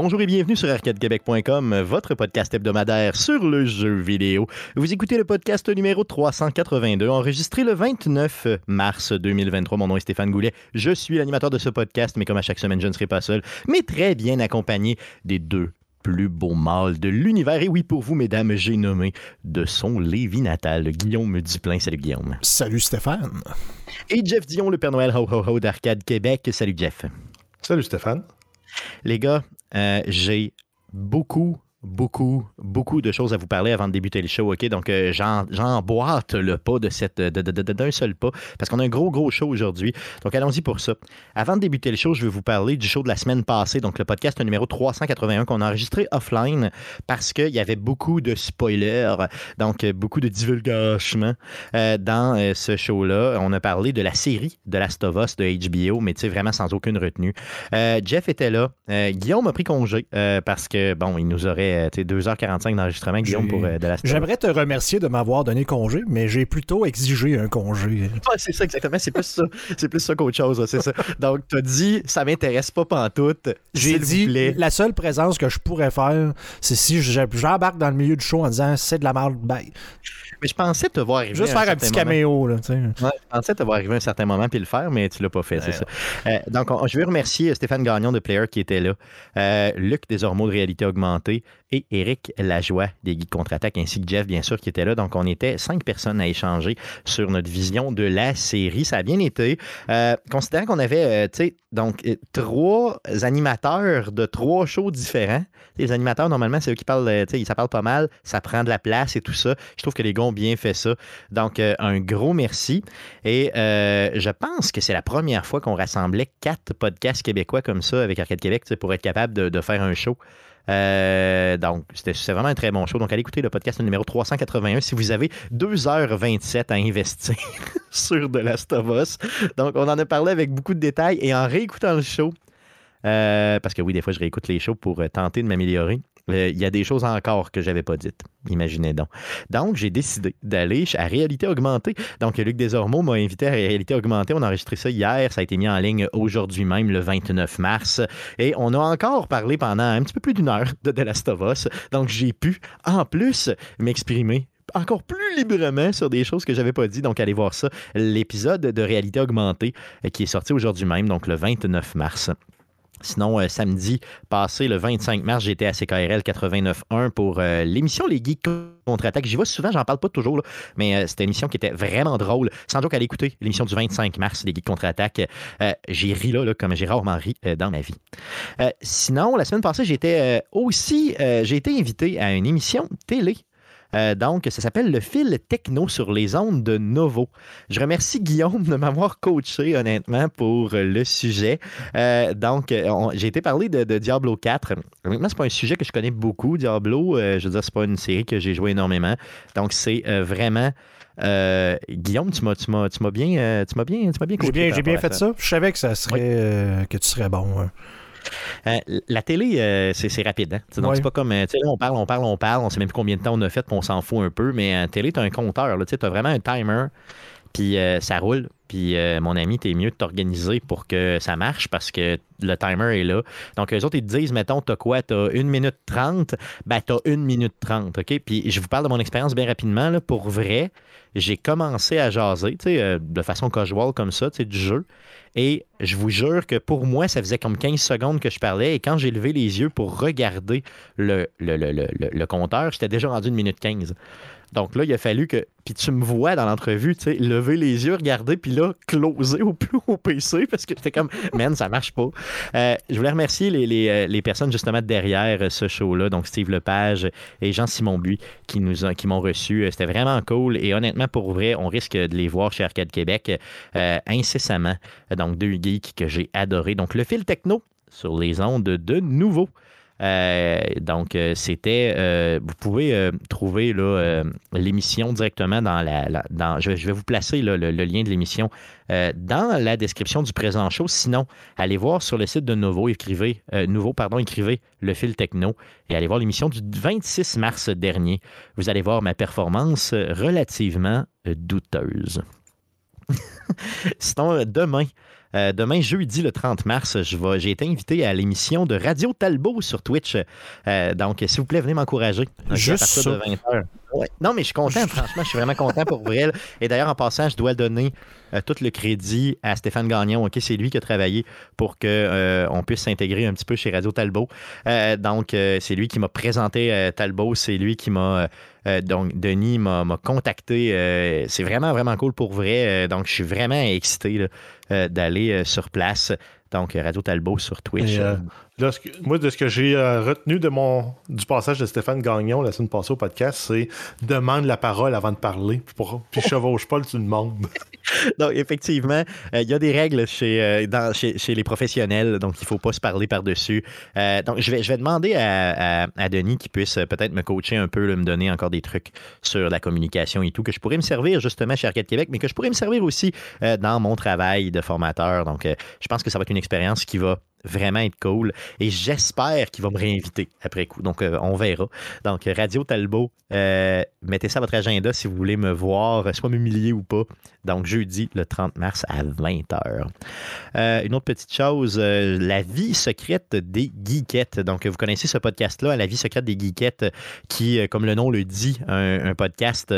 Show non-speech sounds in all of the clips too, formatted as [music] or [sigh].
Bonjour et bienvenue sur arcadequebec.com, votre podcast hebdomadaire sur le jeu vidéo. Vous écoutez le podcast numéro 382, enregistré le 29 mars 2023. Mon nom est Stéphane Goulet. Je suis l'animateur de ce podcast, mais comme à chaque semaine, je ne serai pas seul, mais très bien accompagné des deux plus beaux mâles de l'univers. Et oui, pour vous, mesdames, j'ai nommé de son Lévi natal, Guillaume Duplain. Salut Guillaume. Salut Stéphane. Et Jeff Dion, le Père Noël Ho Ho Ho d'Arcade Québec. Salut Jeff. Salut Stéphane. Les gars, j'ai beaucoup beaucoup, beaucoup de choses à vous parler avant de débuter le show, OK? Donc, euh, j'emboîte le pas de cette d'un seul pas parce qu'on a un gros, gros show aujourd'hui. Donc, allons-y pour ça. Avant de débuter le show, je vais vous parler du show de la semaine passée, donc le podcast numéro 381 qu'on a enregistré offline parce qu'il y avait beaucoup de spoilers, donc beaucoup de divulgation euh, dans euh, ce show-là. On a parlé de la série de Last of Us de HBO, mais tu sais, vraiment sans aucune retenue. Euh, Jeff était là. Guillaume a pris congé parce que, bon, il nous aurait 2h45 d'enregistrement, Guillaume, pour euh, de la J'aimerais te remercier de m'avoir donné congé, mais j'ai plutôt exigé un congé. [laughs] c'est ça, exactement. C'est plus ça. C'est plus ça qu'autre chose, c'est ça. Donc, tu as dit, ça m'intéresse pas pantoute. J'ai dit, la seule présence que je pourrais faire, c'est si j'embarque dans le milieu du show en disant, c'est de la merde, bye. Mais je pensais te voir arriver. Juste faire un petit caméo. Là, je pensais te voir arriver à un certain moment puis le faire, mais tu l'as pas fait, c'est ça. Euh, donc, je veux remercier Stéphane Gagnon de Player qui était là, euh, Luc Desormeaux de Réalité Augmentée et Eric Lajoie des Guides Contre-Attaque, ainsi que Jeff, bien sûr, qui était là. Donc, on était cinq personnes à échanger sur notre vision de la série. Ça a bien été. Euh, considérant qu'on avait, tu sais, donc, trois animateurs de trois shows différents. Les animateurs, normalement, c'est eux qui parlent, tu sais, ça parle pas mal, ça prend de la place et tout ça. Je trouve que les gars bien fait ça. Donc, euh, un gros merci. Et euh, je pense que c'est la première fois qu'on rassemblait quatre podcasts québécois comme ça avec Arcade Québec pour être capable de, faire un show. Euh, donc, c'était vraiment un très bon show. Donc, allez écouter le podcast numéro 381 si vous avez 2h27 à investir [laughs] sur de Last of. Donc, on en a parlé avec beaucoup de détails et en réécoutant le show, parce que oui, des fois, je réécoute les shows pour tenter de m'améliorer. Euh, il y a des choses encore que je n'avais pas dites. Imaginez donc. Donc, j'ai décidé d'aller à Réalité Augmentée. Donc, Luc Desormeaux m'a invité à Réalité Augmentée. On a enregistré ça hier. Ça a été mis en ligne aujourd'hui même, le 29 mars. Et on a encore parlé pendant un petit peu plus d'une heure de The Last of Us. Donc, j'ai pu, en plus, m'exprimer encore plus librement sur des choses que j'avais pas dit. Donc, allez voir ça. L'épisode de Réalité Augmentée euh, qui est sorti aujourd'hui même, donc le 29 mars. Sinon, euh, samedi passé, le 25 mars, j'étais à CKRL 89.1 pour euh, l'émission Les Geeks contre-attaque. J'y vais souvent, j'en parle pas toujours, mais euh, c'était une émission qui était vraiment drôle. Sans doute qu'à l'écouter, l'émission du 25 mars, Les Geeks contre-attaque. j'ai ri là, comme j'ai rarement ri dans ma vie. sinon, la semaine passée, j'étais aussi, j'ai été invité à une émission télé euh, donc, ça s'appelle le fil techno sur les ondes de Novo. Je remercie Guillaume de m'avoir coaché, honnêtement, pour le sujet. Euh, donc, j'ai été parler de, Diablo 4. Honnêtement, c'est pas un sujet que je connais beaucoup, Diablo. Euh, je veux dire, c'est pas une série que j'ai joué énormément. Donc, c'est vraiment. Guillaume, tu m'as, tu m'as, tu m'as bien, tu m'as bien, tu m'as bien J'ai bien, j'ai bien fait ça. Je savais que ça serait, que tu serais bon. Hein. Euh, la télé, euh, c'est rapide. Hein? Donc, c'est pas comme. Euh, là, on parle, on parle, on parle, on sait même plus combien de temps on a fait, puis on s'en fout un peu. Mais la télé, tu as un compteur. Tu as vraiment un timer, puis ça roule. Puis, mon ami, t'es mieux de t'organiser pour que ça marche parce que le timer est là. Donc, eux autres, ils te disent, mettons, t'as quoi? T'as une minute trente? Ben, t'as une minute trente, OK? Puis, je vous parle de mon expérience bien rapidement. Là, pour vrai, j'ai commencé à jaser, tu sais, de façon casual comme ça, tu sais, du jeu. Et je vous jure que pour moi, ça faisait comme 15 secondes que je parlais. Et quand j'ai levé les yeux pour regarder le, le, le, le, compteur, j'étais déjà rendu une minute 15. Donc là, il a fallu que. Puis tu me vois dans l'entrevue, tu sais, lever les yeux, regarder, puis là, closer au plus haut PC parce que j'étais comme, man, ça marche pas. Euh, je voulais remercier les, les, euh, les, personnes justement derrière euh, ce show-là, donc Steve Lepage et Jean-Simon Buis qui nous qui m'ont reçu. C'était vraiment cool et honnêtement, pour vrai, on risque de les voir chez Arcade Québec incessamment. Donc, deux geeks que j'ai adorés. Donc, le fil techno sur les ondes de nouveau. Euh, donc, euh, c'était. Euh, vous pouvez trouver l'émission directement dans la. je, vais vous placer le, lien de l'émission dans la description du présent show. Sinon, allez voir sur le site de Nouveau, écrivez, Nouveau, pardon, écrivez le fil techno et allez voir l'émission du 26 mars dernier. Vous allez voir ma performance relativement douteuse. [laughs] Sinon, demain, demain, jeudi, le 30 mars, j'ai été invité à l'émission de Radio Talbot sur Twitch. donc, s'il vous plaît, venez m'encourager. Juste à partir de 20h. Non, mais je suis content, [laughs] franchement, je suis vraiment content pour vrai. Et d'ailleurs, en passant, je dois donner euh, tout le crédit à Stéphane Gagnon. Ok, c'est lui qui a travaillé pour qu'on euh, puisse s'intégrer un petit peu chez Radio Talbot. Euh, donc, c'est lui qui m'a présenté Talbot, c'est lui qui m'a. donc, Denis m'a contacté. c'est vraiment, vraiment cool pour vrai. donc, je suis vraiment excité d'aller sur place. Donc, Radio Talbot sur Twitch moi, de ce que j'ai euh, retenu de mon, du passage de Stéphane Gagnon la semaine passée au podcast, c'est demande la parole avant de parler, puis, chevauche pas tout le monde. [laughs] donc, effectivement, euh, il y a des règles chez, euh, chez, les professionnels, donc il ne faut pas se parler par-dessus. donc, je vais, je vais demander à, à, Denis qui puisse peut-être me coacher un peu, me donner encore des trucs sur la communication et tout, que je pourrais me servir justement chez Arcade Québec, mais que je pourrais me servir aussi dans mon travail de formateur. Donc, je pense que ça va être une expérience qui va vraiment être cool. Et j'espère qu'il va me réinviter après coup. Donc, euh, on verra. Donc, Radio Talbot, euh, mettez ça à votre agenda si vous voulez me voir, soit m'humilier ou pas. Donc, jeudi, le 30 mars à 20h. Euh, une autre petite chose, la vie secrète des geekettes. Donc, vous connaissez ce podcast-là, La vie secrète des geekettes, qui, comme le nom le dit, un podcast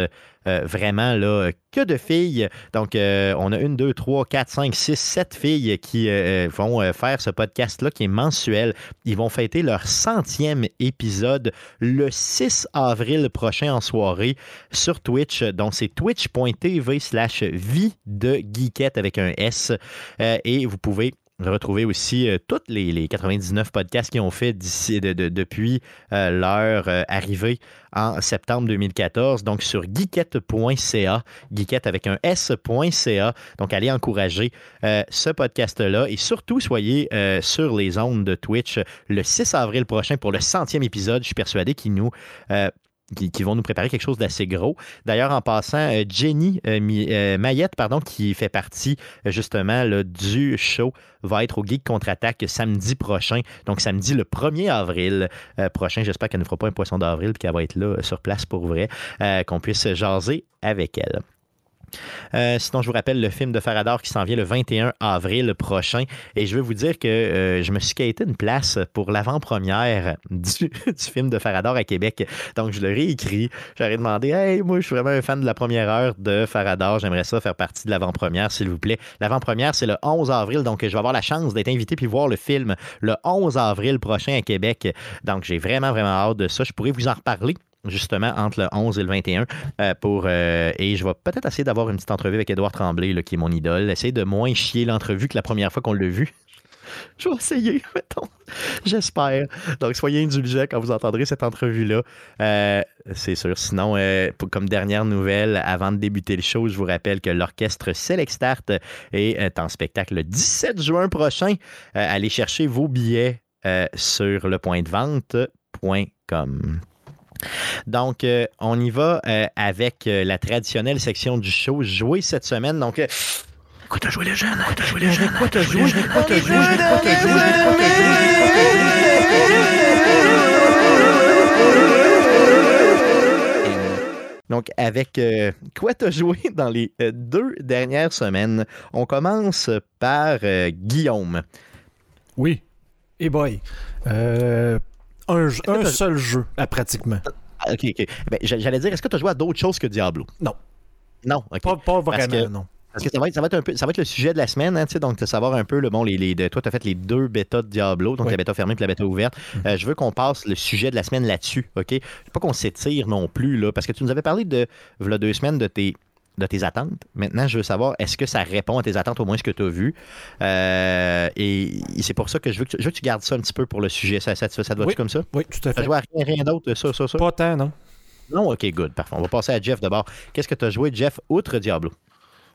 euh, vraiment, là, que de filles. Donc, euh, on a une, deux, trois, quatre, cinq, six, sept filles qui euh, vont faire ce podcast-là qui est mensuel. Ils vont fêter leur centième épisode le 6 avril prochain en soirée sur Twitch. Donc, c'est twitch.tv slash vie de geekette avec un S. et vous pouvez retrouver aussi euh, tous les, 99 podcasts qu'ils ont fait depuis euh, leur euh, arrivée en septembre 2014. Donc sur geekette.ca, geekette avec un S.ca. Donc allez encourager ce podcast-là et surtout soyez sur les ondes de Twitch le 6 avril prochain pour le centième épisode. Je suis persuadé qu'ils nous qui, vont nous préparer quelque chose d'assez gros. D'ailleurs, en passant, euh, Jenny euh, euh, Mayette, pardon, qui fait partie justement du show, va être au Geek Contre-Attaque samedi prochain. Donc, samedi le 1er avril prochain. J'espère qu'elle ne fera pas un poisson d'avril et qu'elle va être là sur place pour vrai, qu'on puisse jaser avec elle. Euh, sinon, je vous rappelle le film de Faradar qui s'en vient le 21 avril prochain. Et je veux vous dire que euh, je me suis quitté une place pour l'avant-première [laughs] du, film de Faradar à Québec. Donc, je leur ai écrit. J'aurais demandé Hey, moi, je suis vraiment un fan de la première heure de Faradar. J'aimerais ça faire partie de l'avant-première, s'il vous plaît. L'avant-première, c'est le 11 avril. Donc, je vais avoir la chance d'être invité puis voir le film le 11 avril prochain à Québec. Donc, j'ai vraiment, vraiment hâte de ça. Je pourrais vous en reparler justement entre le 11 et le 21 euh, pour euh, et je vais peut-être essayer d'avoir une petite entrevue avec Édouard Tremblay qui est mon idole, essayer de moins chier l'entrevue que la première fois qu'on l'a vu. [laughs] Je vais essayer, [laughs] mettons. J'espère. Donc, soyez indulgents quand vous entendrez cette entrevue-là. Euh, c'est sûr. Sinon, comme dernière nouvelle, avant de débuter le show, je vous rappelle que l'orchestre Select Start est en spectacle le 17 juin prochain. allez chercher vos billets sur le point de vente.com. Donc, euh, on y va euh, avec euh, la traditionnelle section du show jouer cette semaine. Donc, Quoi t'as joué les jeunes? Quoi t'as joué les jeunes? Quoi t'as joué? Quoi t'as joué? Quoi t'as joué? Donc, avec quoi t'as joué dans les deux dernières semaines? On commence par Guillaume. Oui. Et boy un, seul jeu, pratiquement. Ah, ok, ok. Ben, j'allais dire, est-ce que tu as joué à d'autres choses que Diablo? Non. Non, Pas, pas vraiment, non. Parce que ça va, être, ça, va être un peu, ça va être le sujet de la semaine, hein, donc de savoir un peu, le, bon, les, les toi, tu as fait les deux bêtas de Diablo, donc la bêta fermée et la bêta ouverte. Mm. Euh, je veux qu'on passe le sujet de la semaine là-dessus, OK? Pas qu'on s'étire non plus, là, parce que tu nous avais parlé de, voilà deux semaines, de tes de tes attentes. Maintenant, je veux savoir, est-ce que ça répond à tes attentes, au moins ce que tu as vu? Euh, et, c'est pour ça que je veux que, tu, gardes ça un petit peu pour le sujet. Ça, ça, ça te va-tu comme ça? Oui, tout à fait. Tu joué à rien, rien d'autre, ça, ça, ça? Pas tant, non. Non, ok, good, parfait. On va passer à Jeff d'abord. Qu'est-ce que tu as joué, Jeff, outre Diablo?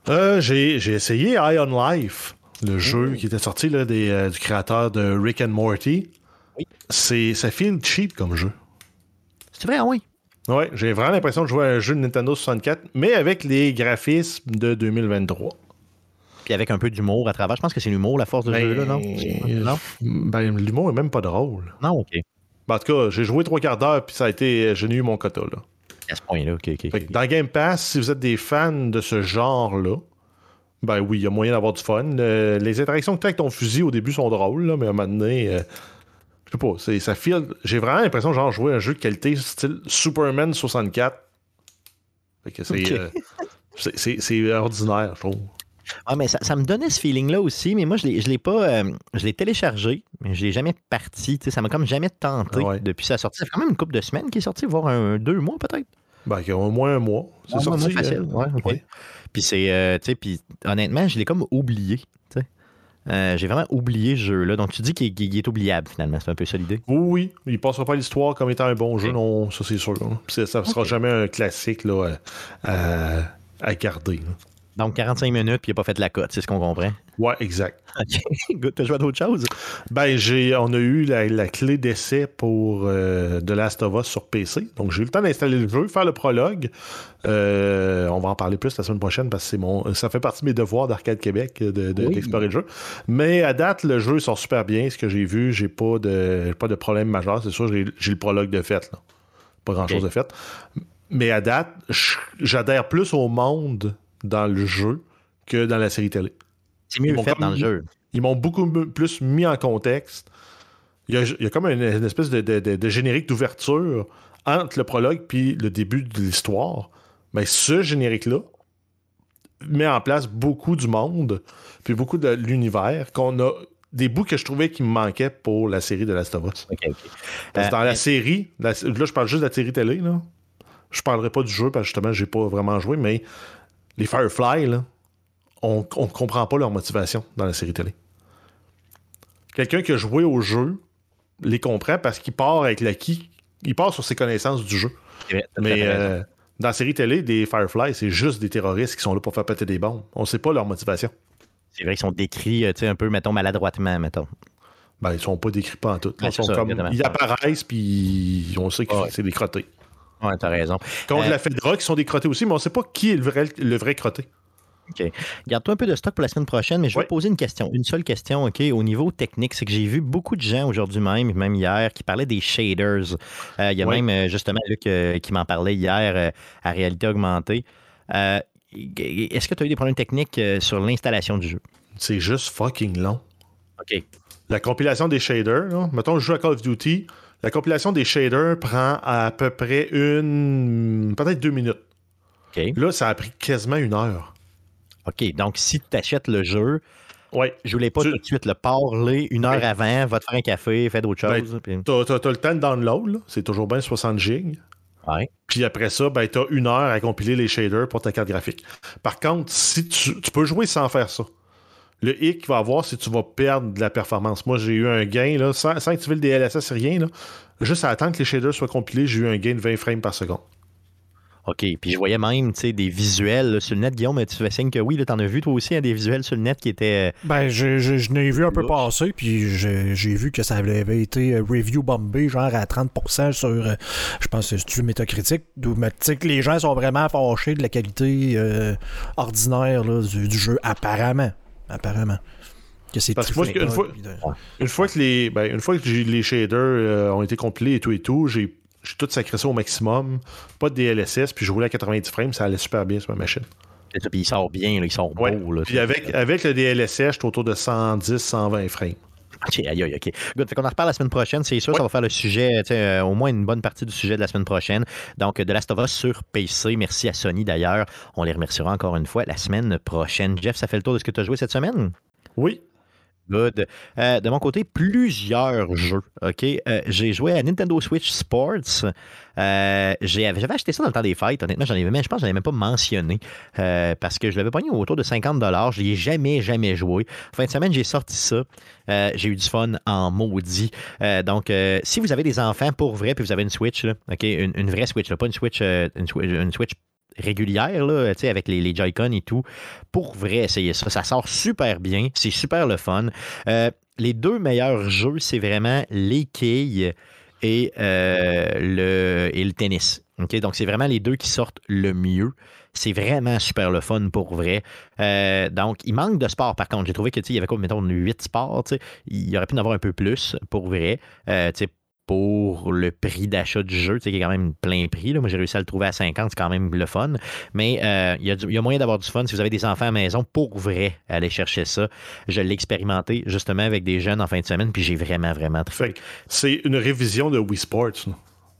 Euh, j'ai, essayé Eye on Life, le jeu qui était sorti là, des, euh, du créateur de Rick and Morty. Oui. C'est, ça file cheap comme jeu. C'est vrai, oui. Ouais, j'ai vraiment l'impression de jouer à un jeu de Nintendo 64, mais avec les graphismes de 2023. Puis avec un peu d'humour à travers. Je pense que c'est l'humour, la force de ben, jeu, là, non? non? Ben, l'humour est même pas drôle. Non, OK. Ben, en tout cas, j'ai joué trois quarts d'heure, puis ça a été. J'ai eu mon quota, là. À ce point-là, OK, OK. Dans Game Pass, si vous êtes des fans de ce genre-là, Ben oui, il y a moyen d'avoir du fun. Euh, les interactions que tu as avec ton fusil au début sont drôles, là, mais à un moment donné, euh, je sais pas, c'est, ça file. J'ai vraiment l'impression de genre jouer un jeu de qualité style Superman 64. Fait que c'est, euh, c'est, c'est- c'est ordinaire, je trouve. Ah, mais ça, ça me donnait ce feeling-là aussi, mais moi, je l'ai, je l'ai pas. euh, je l'ai téléchargé, mais je l'ai jamais parti. Tu sais, ça m'a comme jamais tenté Ah ouais. depuis sa sortie. Ça fait quand même une couple de semaines qu'il est sorti, voire un, deux mois peut-être. Ben, au moins un mois. C'est Ah, sorti. moi, facile. euh, Ouais. Puis c'est. euh, tu sais, puis honnêtement, je l'ai comme oublié. tu sais. Euh, j'ai vraiment oublié ce jeu-là. Donc tu dis qu'il qu'il est oubliable finalement. C'est un peu ça l'idée. Oui, oui, il passera pas à l'histoire comme étant un bon jeu, non, ça c'est sûr. Puis ça, ça sera jamais un classique là, à, à- à garder. là. Donc 45 minutes, puis il n'a pas fait de la cote, c'est ce qu'on comprend. Ouais, exact. [laughs] OK. T'as joué à d'autres choses? Ben, j'ai, on a eu la, la clé d'essai pour euh, The Last of Us sur PC. Donc, j'ai eu le temps d'installer le jeu, faire le prologue. Euh, on va en parler plus la semaine prochaine parce que c'est mon, ça fait partie de mes devoirs d'Arcade Québec de, de- Oui. d'explorer le jeu. Mais à date, le jeu sort super bien. Ce que j'ai vu, j'ai pas de, pas de problème majeur. C'est sûr, j'ai, j'ai le prologue de fait. Là. Pas grand-chose de fait. Mais à date, j'adhère plus au monde dans le jeu que dans la série télé. C'est mieux Ils m'ont fait dans le jeu. Ils m'ont beaucoup plus mis en contexte. Il y a, il y a comme une, une espèce de, de- de- de générique d'ouverture entre le prologue puis le début de l'histoire. Mais ce générique-là met en place beaucoup du monde puis beaucoup de l'univers qu'on a des bouts que je trouvais qui me manquaient pour la série de Last of Us. Parce que Euh, dans la série, la- là je parle juste de la série télé, là. Je parlerai pas du jeu parce que justement j'ai pas vraiment joué, mais les Firefly, là, on, on comprend pas leur motivation dans la série télé. Quelqu'un qui a joué au jeu les comprend parce qu'il part avec l'acquis, il part sur ses connaissances du jeu. Mais euh, dans la série télé, des Firefly, c'est juste des terroristes qui sont là pour faire péter des bombes. On sait pas leur motivation. C'est vrai qu'ils sont décrits, euh, un peu, mettons, maladroitement, mettons. Ben, ils sont pas décrits pas en tout. Ils, sont c'est ça, comme- exactement. ils apparaissent puis on sait que Ouais. c'est des crottés. Ouais, t'as raison. Contre Euh, la Fedra, qui sont des crottés aussi, mais on sait pas qui est le vrai, le vrai crotté. OK. Garde-toi un peu de stock pour la semaine prochaine, mais je vais te poser une question. Une seule question, OK, au niveau technique, c'est que j'ai vu beaucoup de gens aujourd'hui même, même hier, qui parlaient des shaders. Euh, Il y a même, euh, justement, Luc euh, qui m'en parlait hier euh, à réalité augmentée. Est-ce que tu as eu des problèmes techniques sur l'installation du jeu? C'est juste fucking long. OK. La compilation des shaders, là, mettons, je joue à Call of Duty, la compilation des shaders prend à peu près une. peut-être deux minutes. OK. Là, ça a pris quasiment une heure. OK. Donc, si tu achètes le jeu, Ouais. je voulais pas Tu- tout de suite le parler une heure Ouais. avant, va te faire un café, fais d'autres Ben, choses. puis- t'as- t'as le temps de download, c'est toujours bien 60 gigs. Ouais. Puis après ça, ben, t'as une heure à compiler les shaders pour ta carte graphique. Par contre, si tu, tu peux jouer sans faire ça. Le hic qu'il va avoir, c'est que tu vas perdre de la performance. Moi, j'ai eu un gain, là, sans, sans activer le DLSS, rien. Là, juste à attendre que les shaders soient compilés, j'ai eu un gain de 20 frames par seconde. OK. Puis je voyais même, tu sais, des visuels là, sur le net. Guillaume, tu fais signe que oui, t'en as vu toi aussi, hein, des visuels sur le net qui étaient... euh, Ben, je, je, je n'ai vu un peu passer, puis j'ai vu que ça avait été euh, review bombé, genre à 30% sur, euh, je pense, que c'est métacritique, d'où mais tu sais que les gens sont vraiment fâchés de la qualité euh, ordinaire là, du, du jeu, apparemment. Apparemment. Que c'est Parce que moi, une fois- de- Une fois que les, ben, une fois que j'ai- les shaders euh, ont été compilés et tout et tout, j'ai j'ai tout sacré ça au maximum. Pas de DLSS, puis je roulais à 90 frames, ça allait super bien sur ma machine. ça, Puis il sort bien, là, il sort Ouais. beau. Là, Puis avec, avec le DLSS, j'étais autour de 110, 120 frames. OK, aïe, aïe, OK. Good. Fait qu'on en reparle la semaine prochaine, c'est sûr. Ouais. Ça va faire le sujet, euh, au moins une bonne partie du sujet de la semaine prochaine. Donc, de Last of Us sur PC. Merci à Sony d'ailleurs. On les remerciera encore une fois la semaine prochaine. Jeff, ça fait le tour de ce que tu as joué cette semaine? Oui, Good. Euh, de mon côté, plusieurs jeux. Euh, j'ai joué à Nintendo Switch Sports. Euh, J'avais acheté ça dans le temps des fêtes. Honnêtement, j'en même, je pense que je n'avais même pas mentionné parce que je l'avais pogné autour de 50 Je n'y ai jamais, jamais joué. Fin de semaine, j'ai sorti ça. J'ai eu du fun en maudit. Donc, si vous avez des enfants pour vrai, puis vous avez une Switch? Une, vraie Switch, pas une Switch, une, Swi- une Switch régulière, là, avec les, les Joy-Con et tout. Pour vrai, ça. Ça sort super bien. C'est super le fun. Euh, les deux meilleurs jeux, c'est vraiment les quilles et, euh, le, et le tennis. Donc, c'est vraiment les deux qui sortent le mieux. C'est vraiment super le fun pour vrai. Euh, donc, il manque de sport par contre. J'ai trouvé que tu sais, il y avait comme, mettons, 8 sports. Il y aurait pu en avoir un peu plus pour vrai. Euh, pour le prix d'achat du jeu, qui est quand même plein prix. Là. Moi, j'ai réussi à le trouver à 50, c'est quand même le fun. Mais euh, il y, a moyen d'avoir du fun si vous avez des enfants à la maison, pour vrai, aller chercher ça. Je l'ai expérimenté justement avec des jeunes en fin de semaine, puis j'ai vraiment, vraiment fait. C'est une révision de Wii Sports.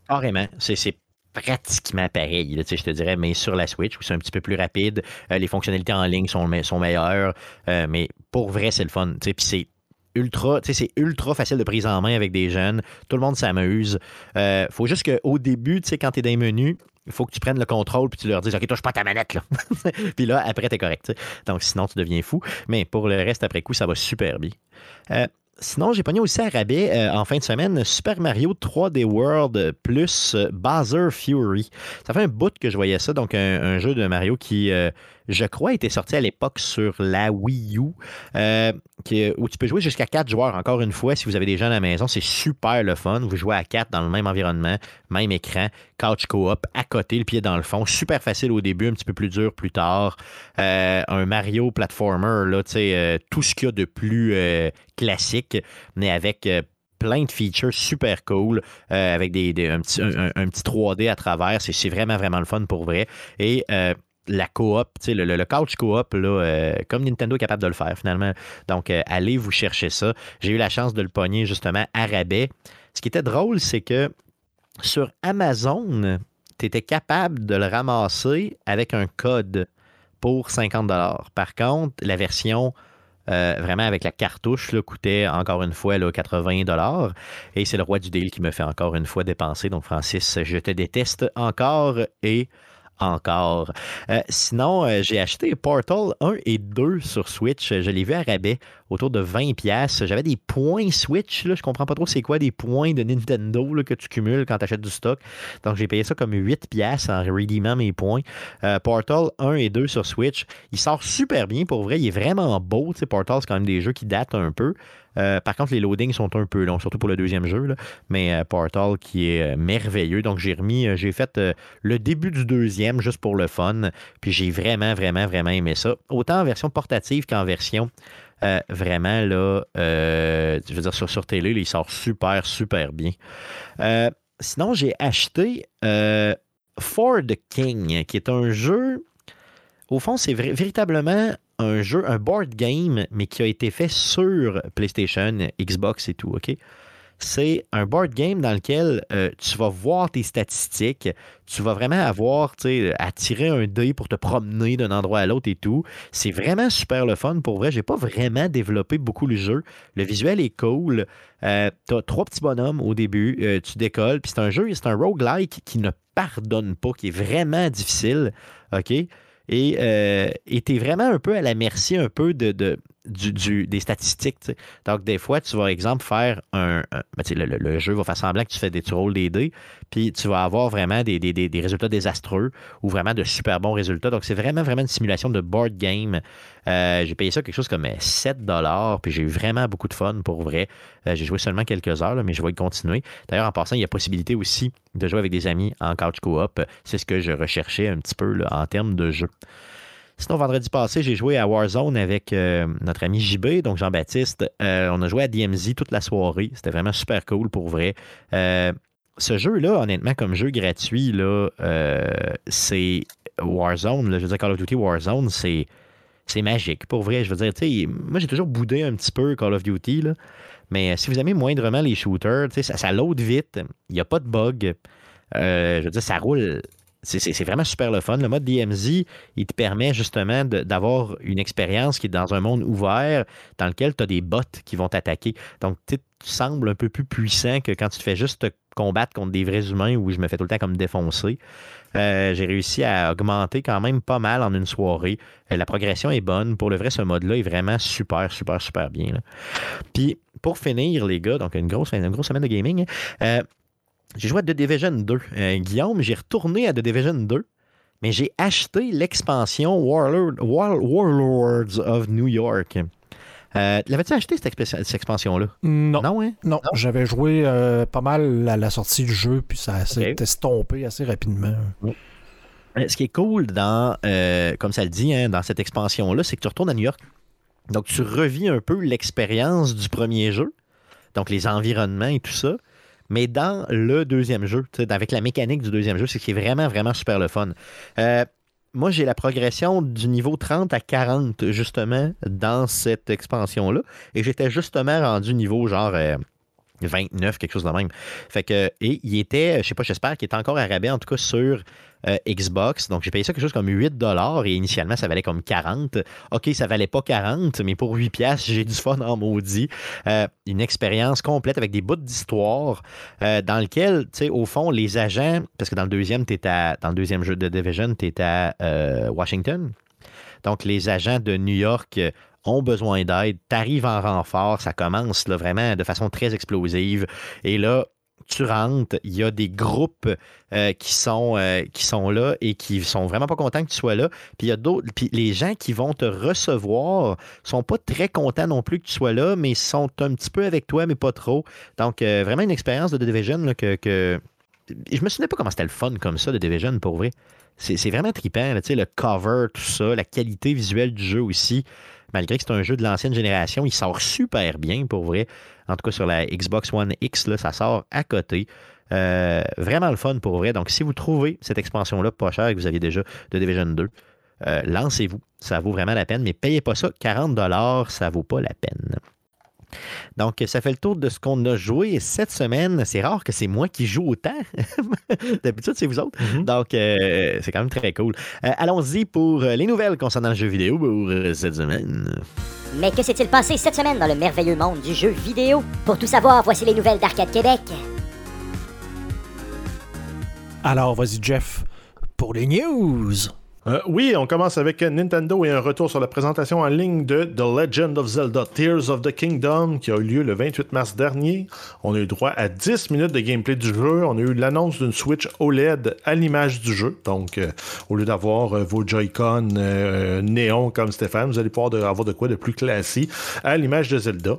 Carrément. C'est pratiquement pareil, je te dirais, mais sur la Switch, où c'est un petit peu plus rapide. Euh, les fonctionnalités en ligne sont, sont meilleures, euh, mais pour vrai, c'est le fun. Puis c'est ultra, c'est ultra facile de prise en main avec des jeunes. Tout le monde s'amuse. Euh, faut juste qu'au début, tu sais, quand tu es dans les menus, il faut que tu prennes le contrôle puis tu leur dises OK, touche pas ta manette là. [laughs] puis là, après, tu es correct. Donc sinon, tu deviens fou. Mais pour le reste, après coup, ça va super bien. Euh, Sinon, j'ai pogné aussi à rabais euh, en fin de semaine Super Mario 3D World plus Bowser Fury. Ça fait un bout que je voyais ça, donc un, jeu de Mario qui, je crois, était sorti à l'époque sur la Wii U, où tu peux jouer jusqu'à 4 joueurs. Encore une fois, si vous avez des gens à la maison, c'est super le fun. Vous jouez à 4 dans le même environnement, même écran, couch co-op, à côté, le pied dans le fond. Super facile au début, un petit peu plus dur plus tard. un Mario platformer, là, tout ce qu'il y a de plus classique, mais avec euh, plein de features super cool, euh, avec des, un, petit, un, petit 3D à travers. C'est vraiment, vraiment le fun pour vrai. Et euh, la coop, le, le, le, couch coop, là, comme Nintendo est capable de le faire finalement. Donc, allez vous chercher ça. J'ai eu la chance de le pogner justement à rabais. Ce qui était drôle, c'est que sur Amazon, tu étais capable de le ramasser avec un code pour 50 Par contre, la version euh, vraiment avec la cartouche, coûtait encore une fois là, 80 dollars. Et c'est le roi du deal qui me fait encore une fois dépenser. Donc, Francis, je te déteste encore et encore. Euh, sinon, euh, j'ai acheté Portal 1 et 2 sur Switch. Je l'ai vu à rabais autour de 20$. J'avais des points Switch. Là. Je comprends pas trop c'est quoi des points de Nintendo là, que tu cumules quand tu achètes du stock. Donc, j'ai payé ça comme 8$ en redeemant mes points. Euh, Portal 1 et 2 sur Switch. Il sort super bien pour vrai. Il est vraiment beau. Portal, c'est quand même des jeux qui datent un peu. Euh, par contre, les loadings sont un peu longs, surtout pour le deuxième jeu. Mais euh, Portal qui est euh, merveilleux. Donc, j'ai remis, j'ai fait le début du deuxième juste pour le fun. Puis j'ai vraiment, vraiment, vraiment aimé ça. Autant en version portative qu'en version vraiment, là, je veux dire, sur, sur télé, il sort super, super bien. sinon, j'ai acheté For the King, qui est un jeu. Au fond, c'est véritablement un jeu, un board game, mais qui a été fait sur PlayStation, Xbox et tout, OK? C'est un board game dans lequel euh, tu vas voir tes statistiques, tu vas vraiment avoir, tu sais, à tirer un dé pour te promener d'un endroit à l'autre et tout. C'est vraiment super le fun. Pour vrai, j'ai pas vraiment développé beaucoup le jeu. Le visuel est cool. Euh, tu as trois petits bonhommes au début, euh, tu décolles, puis c'est un jeu, c'est un roguelike qui ne pardonne pas, qui est vraiment difficile, OK? Et euh, tu es vraiment un peu à la merci un peu de, du, des statistiques. Donc, des fois, tu vas, exemple, faire un. Ben, le, jeu va faire semblant que tu fais des tu des dés, puis tu vas avoir vraiment des, résultats désastreux ou vraiment de super bons résultats. Donc, c'est vraiment, vraiment une simulation de board game. Euh, j'ai payé ça quelque chose comme 7 puis j'ai eu vraiment beaucoup de fun pour vrai. Euh, j'ai joué seulement quelques heures, mais je vais y continuer. D'ailleurs, en passant, il y a possibilité aussi de jouer avec des amis en couch co-op. C'est ce que je recherchais un petit peu en termes de jeu. Sinon, vendredi passé, j'ai joué à Warzone avec euh, notre ami JB, donc Jean-Baptiste. Euh, on a joué à DMZ toute la soirée. C'était vraiment super cool pour vrai. Euh, ce jeu-là, honnêtement, comme jeu gratuit, là, c'est Warzone. je veux dire, Call of Duty Warzone, c'est, magique. Pour vrai, je veux dire, moi, j'ai toujours boudé un petit peu Call of Duty, mais si vous aimez moindrement les shooters, ça, ça load vite. Il n'y a pas de bug. je veux dire, ça roule c'est vraiment super le fun. Le mode DMZ, il te permet justement d'avoir une expérience qui est dans un monde ouvert dans lequel tu as des bots qui vont t'attaquer. Donc, tu sembles un peu plus puissant que quand tu te fais juste combattre contre des vrais humains où je me fais tout le temps comme défoncer. Euh, j'ai réussi à augmenter quand même pas mal en une soirée. Euh, la progression est bonne. Pour le vrai, ce mode-là est vraiment super, super, super bien. Puis, pour finir, les gars, donc une grosse, semaine de gaming, euh, j'ai joué à The Division 2. Euh, Guillaume, j'ai retourné à The Division 2, mais j'ai acheté l'expansion Warlords of New York. Euh, L'avais-tu acheté cette, expansion-là? Non. Non, hein? non. J'avais joué euh, pas mal à la sortie du jeu, puis ça s'est estompé assez rapidement. Euh, ce qui est cool dans, comme ça le dit, hein, dans cette expansion-là, c'est que tu retournes à New York. Donc, tu revis un peu l'expérience du premier jeu, donc les environnements et tout ça mais dans le deuxième jeu, avec la mécanique du deuxième jeu, c'est qui est vraiment, vraiment super le fun. Euh, moi, j'ai la progression du niveau 30 à 40, justement, dans cette expansion-là. Et j'étais justement rendu niveau genre. 29, quelque chose de même. Fait que, et il était, je sais pas, j'espère qu'il est encore à rabais, en tout cas sur euh, Xbox. Donc, j'ai payé ça quelque chose comme 8 et initialement, ça valait comme 40. OK, ça valait pas 40, mais pour 8 pièces, j'ai du fun en maudit. Euh, une expérience complète avec des bouts d'histoire euh, dans lequel, tu sais, au fond, les agents, parce que dans le deuxième, dans le deuxième jeu de Division, tu es à Washington. Donc, les agents de New York ont besoin d'aide, t'arrives en renfort, ça commence là, vraiment de façon très explosive. Et là, tu rentres, il y a des groupes euh, qui, sont, euh, qui sont là et qui sont vraiment pas contents que tu sois là. Puis il y a d'autres, les gens qui vont te recevoir sont pas très contents non plus que tu sois là, mais sont un petit peu avec toi, mais pas trop. Donc euh, vraiment une expérience de Division que, je me souvenais pas comment c'était le fun comme ça de Division pour vrai. C'est vraiment trippant, là, le cover, tout ça, la qualité visuelle du jeu aussi malgré que c'est un jeu de l'ancienne génération, il sort super bien pour vrai. En tout cas, sur la Xbox One X, ça sort à côté. Euh, vraiment le fun pour vrai. Donc, si vous trouvez cette expansion-là pas chère et que vous aviez déjà de Division 2, euh, lancez-vous. Ça vaut vraiment la peine, mais payez pas ça. 40 ça vaut pas la peine. Donc, ça fait le tour de ce qu'on a joué cette semaine. C'est rare que c'est moi qui joue autant. [laughs] D'habitude, c'est vous autres. Mm-hmm. Donc, euh, c'est quand même très cool. Euh, allons-y pour euh, les nouvelles concernant le jeu vidéo pour cette semaine. Mais que s'est-il passé cette semaine dans le merveilleux monde du jeu vidéo? Pour tout savoir, voici les nouvelles d'Arcade Québec. Alors, vas-y, Jeff, pour les news. Euh, oui, on commence avec Nintendo et un retour sur la présentation en ligne de The Legend of Zelda Tears of the Kingdom qui a eu lieu le 28 mars dernier. On a eu droit à 10 minutes de gameplay du jeu. On a eu l'annonce d'une Switch OLED à l'image du jeu. Donc, euh, au lieu d'avoir euh, vos Joy-Con néon comme Stéphane, vous allez pouvoir avoir de quoi de plus classique à l'image de Zelda.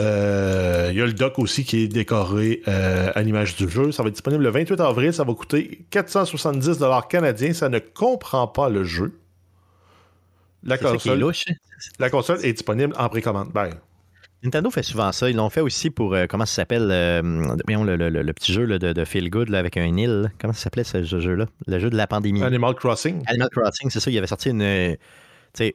Euh, il y a le dock aussi qui est décoré euh, à l'image du jeu. Ça va être disponible le 28 avril. Ça va coûter 470 canadiens. Ça ne comprend pas le jeu. La console, est la console est disponible en précommande. Ben, Nintendo fait souvent ça. Ils l'ont fait aussi pour, euh, comment ça s'appelle, le, petit jeu de, de, Feel Good avec un île. Comment ça s'appelait ce jeu-là? Le jeu de la pandémie. Animal Crossing. Animal Crossing, c'est ça. Il avait sorti une,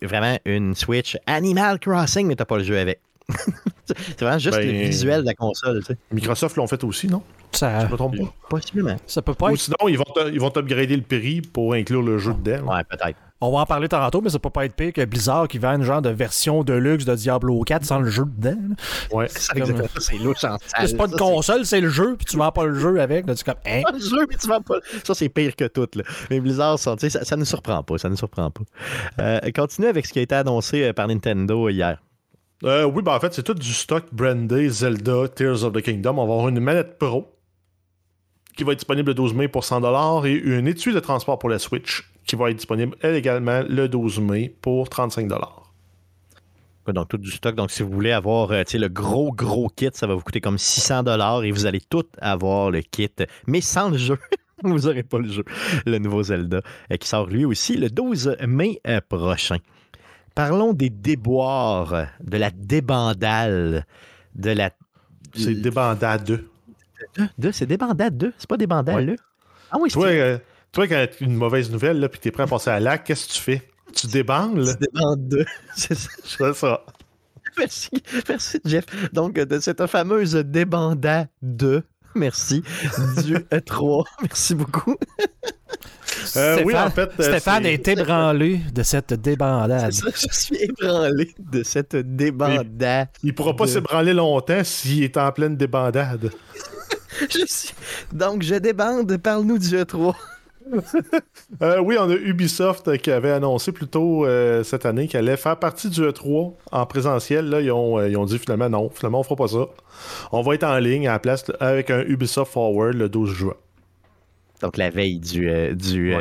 vraiment une Switch Animal Crossing, mais t'as pas le jeu avec. [laughs] c'est vraiment juste le ben, visuel de la console. Microsoft l'ont fait aussi, non? Ça... Je me trompe pas. Possiblement. Ça peut pas Ou sinon, ils vont, ils vont upgrader le prix pour inclure le jeu dedans. Ouais, peut-être. On va en parler tantôt, mais ça peut pas être pire que Blizzard qui vend une genre de version de luxe de Diablo 4 sans le jeu dedans. Ouais, c'est exactement C'est louche en C'est pas une console, c'est le jeu, puis tu vends pas le jeu avec. Là, tu comme, hein? le jeu, mais tu vends pas. Ça, c'est pire que tout. Là. Mais Blizzard, ça, ça ne surprend pas. Ça ne surprend pas. Euh, continue avec ce qui a été annoncé euh, par Nintendo hier. Euh, oui, ben en fait, c'est tout du stock brandé Zelda Tears of the Kingdom. On va avoir une manette Pro qui va être disponible le 12 mai pour 100$ et une étui de transport pour la Switch qui va être disponible également le 12 mai pour 35$. Donc, tout du stock. Donc, si vous voulez avoir euh, le gros, gros kit, ça va vous coûter comme 600$ et vous allez tout avoir le kit, mais sans le jeu. [laughs] vous n'aurez pas le jeu, le nouveau Zelda, euh, qui sort lui aussi le 12 mai prochain. Parlons des déboires, de la débandale, de la. C'est débandade 2. De, c'est débandade 2, c'est pas débandade ouais. Ah oui, c'est. Euh, toi, quand tu as une mauvaise nouvelle, là, puis tu es prêt à passer à l'acte, qu'est-ce que tu fais? Tu débandes, là? Tu débandes 2. [laughs] C'est ça. C'est ça. Merci, merci Jeff. Donc, de cette fameuse débandade 2, merci, du 3, [laughs] merci beaucoup. Euh, oui, en fait. Euh, Stéphane est... ébranlé de cette débandade. je suis ébranlé de cette débandade. Il, ne pourra pas s'ébranler longtemps s'il est en pleine débandade. [laughs] Donc, je débande, parle-nous du E3. [laughs] Euh, oui, on a Ubisoft qui avait annoncé plus tôt cette année qu'elle allait faire partie du E3 en présentiel. Là, ils ont, ils ont dit finalement non, finalement on fera pas ça. On va être en ligne à la place avec un Ubisoft Forward le 12 juin. Donc la veille du, euh, du,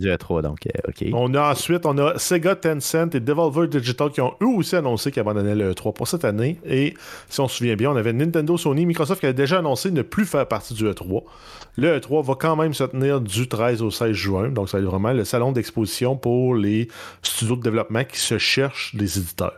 euh, du E3. Donc, euh, OK. On a ensuite, on a Sega, Tencent et Devolver Digital qui ont eux aussi annoncé qu'ils abandonnaient le E3 pour cette année. Et si on se souvient bien, on avait Nintendo, Sony, Microsoft qui avait déjà annoncé ne plus faire partie du E3. Le E3 va quand même se tenir du 13 au 16 juin. Donc, ça va être vraiment le salon d'exposition pour les studios de développement qui se cherchent des éditeurs.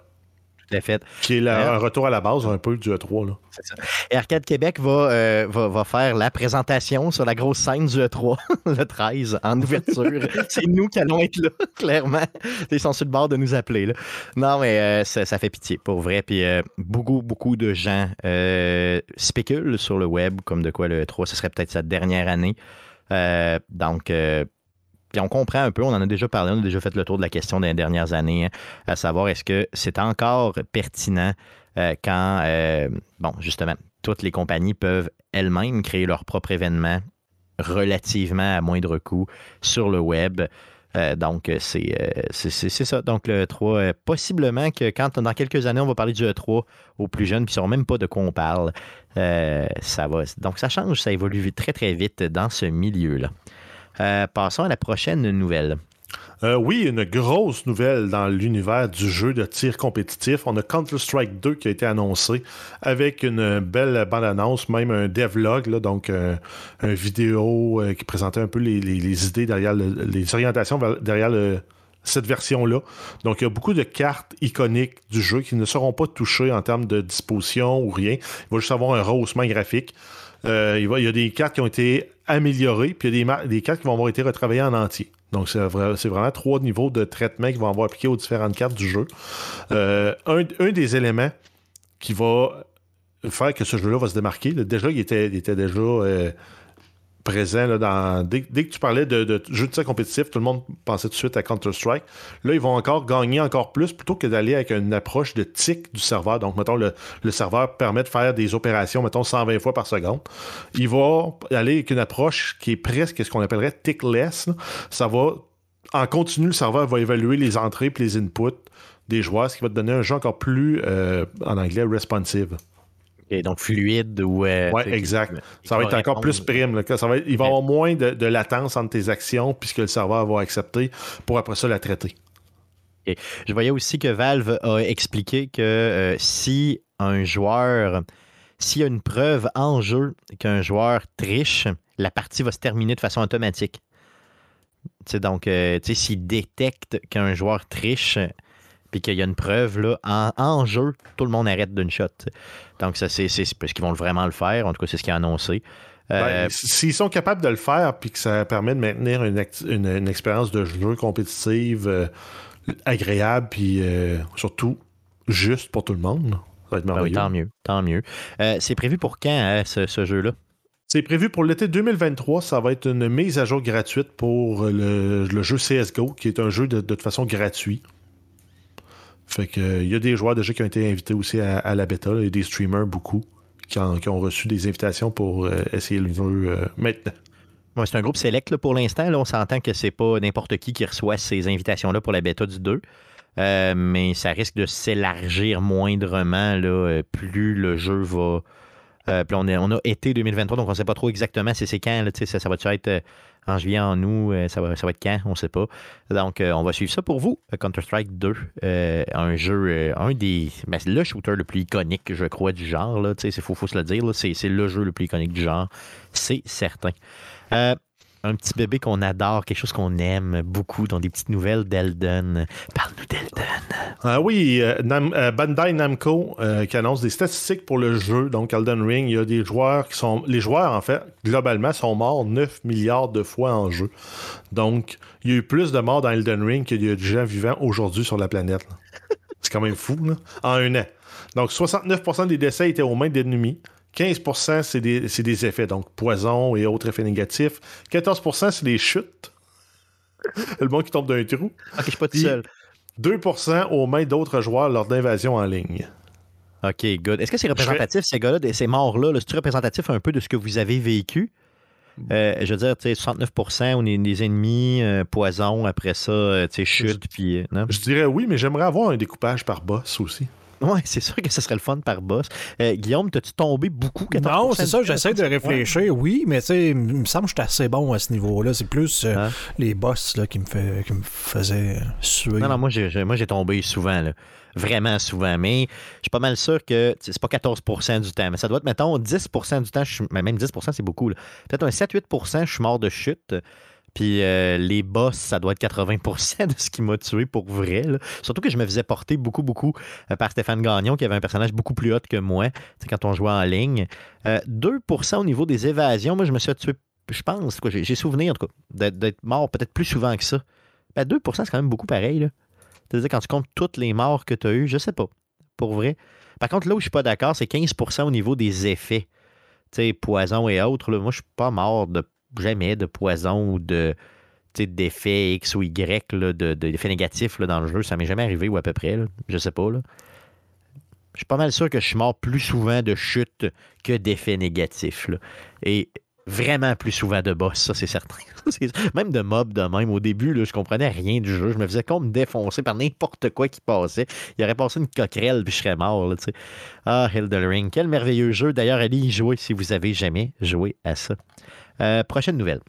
Tout à fait. Qui est la, un retour à la base un peu du E3. Là. Ça. Et Arcade Québec va, euh, va, va, faire la présentation sur la grosse scène du E3 [laughs] le 13 en ouverture. [laughs] C'est nous qui allons être là, [laughs] clairement. Ils sont sur le bord de nous appeler. Là. Non, mais euh, ça, ça, fait pitié, pour vrai. Puis euh, beaucoup, beaucoup de gens spéculent sur le web comme de quoi le E3, ce serait peut-être sa dernière année. donc, on comprend un peu, on en a déjà parlé, on a déjà fait le tour de la question des dernières années, hein, à savoir est-ce que c'est encore pertinent euh, quand, euh, bon, justement, toutes les compagnies peuvent elles-mêmes créer leur propre événement relativement à moindre coût sur le web? Euh, donc, c'est ça. Donc, le E3, possiblement que quand dans quelques années, on va parler du E3 aux plus jeunes, puis ils ne sauront même pas de quoi on parle, ça va. Donc, ça change, ça évolue très, très vite dans ce milieu-là. Euh, passons à la prochaine nouvelle. Euh, oui, une grosse nouvelle dans l'univers du jeu de tir compétitif. On a Counter-Strike 2 qui a été annoncé avec une belle bande-annonce, même un devlog, donc euh, un vidéo qui présentait un peu les, idées derrière, les orientations derrière cette version-là. Donc, il y a beaucoup de cartes iconiques du jeu qui ne seront pas touchées en termes de disposition ou rien. Il va juste avoir un rehaussement graphique. Il, il y a des cartes qui ont été amélioré, puis il y a des, cartes qui vont avoir été retravaillées en entier. Donc, c'est vraiment trois niveaux de traitement qui vont avoir appliqué aux différentes cartes du jeu. Euh, un, des éléments qui va faire que ce jeu-là va se démarquer, déjà, il était, était déjà présent dans. Dès, que tu parlais de, de jeux de tir compétitif, tout le monde pensait tout de suite à Counter-Strike. Là, ils vont encore gagner encore plus plutôt que d'aller avec une approche de tick du serveur. Donc, mettons, le, serveur permet de faire des opérations, mettons, 120 fois par seconde. Il va aller avec une approche qui est presque ce qu'on appellerait tickless. Ça va. En continu, le serveur va évaluer les entrées et les inputs des joueurs, ce qui va te donner un jeu encore plus, euh, en anglais, responsive donc fluide ou. Euh, oui, exact. Ça va être encore plus prime. Ça va il va y avoir moins de, latence entre tes actions puisque le serveur va accepter pour après ça la traiter. Je voyais aussi que Valve a expliqué que euh, si un joueur, s'il y a une preuve en jeu qu'un joueur triche, la partie va se terminer de façon automatique. donc, euh, s'il détecte qu'un joueur triche, puis qu'il y a une preuve là, en, jeu, tout le monde arrête d'une shot. Donc, ça, c'est parce qu'ils vont vraiment le faire. En tout cas, c'est ce qui est annoncé. Euh, ben, s'ils sont capables de le faire, puis que ça permet de maintenir une, expérience de jeu compétitive euh, agréable, puis euh, surtout juste pour tout le monde, ça va être ben merveilleux. tant mieux, tant mieux. c'est prévu pour quand, hein, ce, jeu-là? C'est prévu pour l'été 2023. Ça va être une mise à jour gratuite pour le, jeu CSGO, qui est un jeu de, de toute façon gratuit. Fait que il euh, y a des joueurs déjà qui ont été invités aussi à, la bêta. Il y a des streamers beaucoup qui, ont reçu des invitations pour euh, essayer le jeu euh, maintenant. c'est un groupe select pour l'instant. On s'entend que c'est pas n'importe qui qui reçoit ces invitations-là pour la bêta du 2. mais ça risque de s'élargir moindrement là, plus le jeu va. on, on, a été 2023, donc on ne sait pas trop exactement si c'est quand. Là, ça, ça va-tu être en juillet, en août, euh, ça va, être quand, on ne sait pas. Donc, euh, on va suivre ça pour vous. Counter-Strike 2, euh, un jeu, un des. Ben, le shooter le plus iconique, je crois, du genre. Il faut, faut se le dire. C'est le jeu le plus iconique du genre. C'est certain un petit bébé qu'on adore, quelque chose qu'on aime beaucoup, dans des petites nouvelles d'Elden. Parle-nous d'Elden. Ah oui, euh, euh, Bandai Namco euh, qui annonce des statistiques pour le jeu, donc Elden Ring. Il y a des joueurs qui sont. Les joueurs, en fait, globalement, sont morts 9 milliards de fois en jeu. Donc, il y a eu plus de morts dans Elden Ring qu'il y a de gens vivants aujourd'hui sur la planète. C'est quand même fou, là. En un an. Donc, 69% des décès étaient aux mains d'ennemis. 15% c'est des, effets, donc poison et autres effets négatifs. 14% c'est des chutes. [laughs] le monde qui tombe d'un trou. Ok, je suis pas tout seul. 2% aux mains d'autres joueurs lors d'invasion en ligne. OK, good. Est-ce que c'est représentatif, ces gars-là, ces morts-là? -là, c'est représentatif un peu de ce que vous avez vécu? Euh, je veux dire, 69 on est des ennemis, euh, poison, après ça, euh, chute, puis... Je dirais oui, mais j'aimerais avoir un découpage par boss aussi. Oui, c'est sûr que ce serait le fun par boss. Euh, Guillaume, t'as-tu tombé beaucoup? Non, c'est ça, j'essaie de réfléchir, oui, mais tu sais, il me semble que j'étais assez bon à ce niveau-là. C'est plus euh, hein? les boss là, qui, me fait, qui me faisaient suer. Non, non, moi j'ai, moi, j'ai tombé souvent, là. vraiment souvent, mais je suis pas mal sûr que c'est pas 14% du temps, mais ça doit être, mettons, 10% du temps, même 10 c'est beaucoup. Peut-être un 7-8% je suis mort de chute. Puis euh, les boss, ça doit être 80% de ce qui m'a tué pour vrai. Surtout que je me faisais porter beaucoup, beaucoup euh, par Stéphane Gagnon, qui avait un personnage beaucoup plus haut que moi, quand on jouait en ligne. Euh, 2% au niveau des évasions, moi, je me suis tué, je pense, quoi, j'ai souvenir, en tout d'être- mort peut-être plus souvent que ça. Ben, 2%, c'est quand même beaucoup pareil. C'est-à-dire, quand tu comptes toutes les morts que tu as eues, je sais pas, pour vrai. Par contre, là où je suis pas d'accord, c'est 15% au niveau des effets. Tu sais, poison et autres. moi, je suis pas mort de jamais de poison ou de d'effets X ou Y, là, de, de- d'effets négatifs là, dans le jeu. Ça m'est jamais arrivé ou à peu près. là. Je sais pas. Là. Je suis pas mal sûr que je suis mort plus souvent de chute que d'effets négatifs. Et vraiment plus souvent de boss, ça c'est certain. [laughs] Même de mobs de même. Au début, là, je comprenais rien du jeu. Je me faisais comme me défoncer par n'importe quoi qui passait. Il aurait passé une coquerelle puis je serais mort. là, ah, Elden Ring. Quel merveilleux jeu. D'ailleurs, allez y jouer si vous avez jamais joué à ça. Euh, prochaine nouvelle.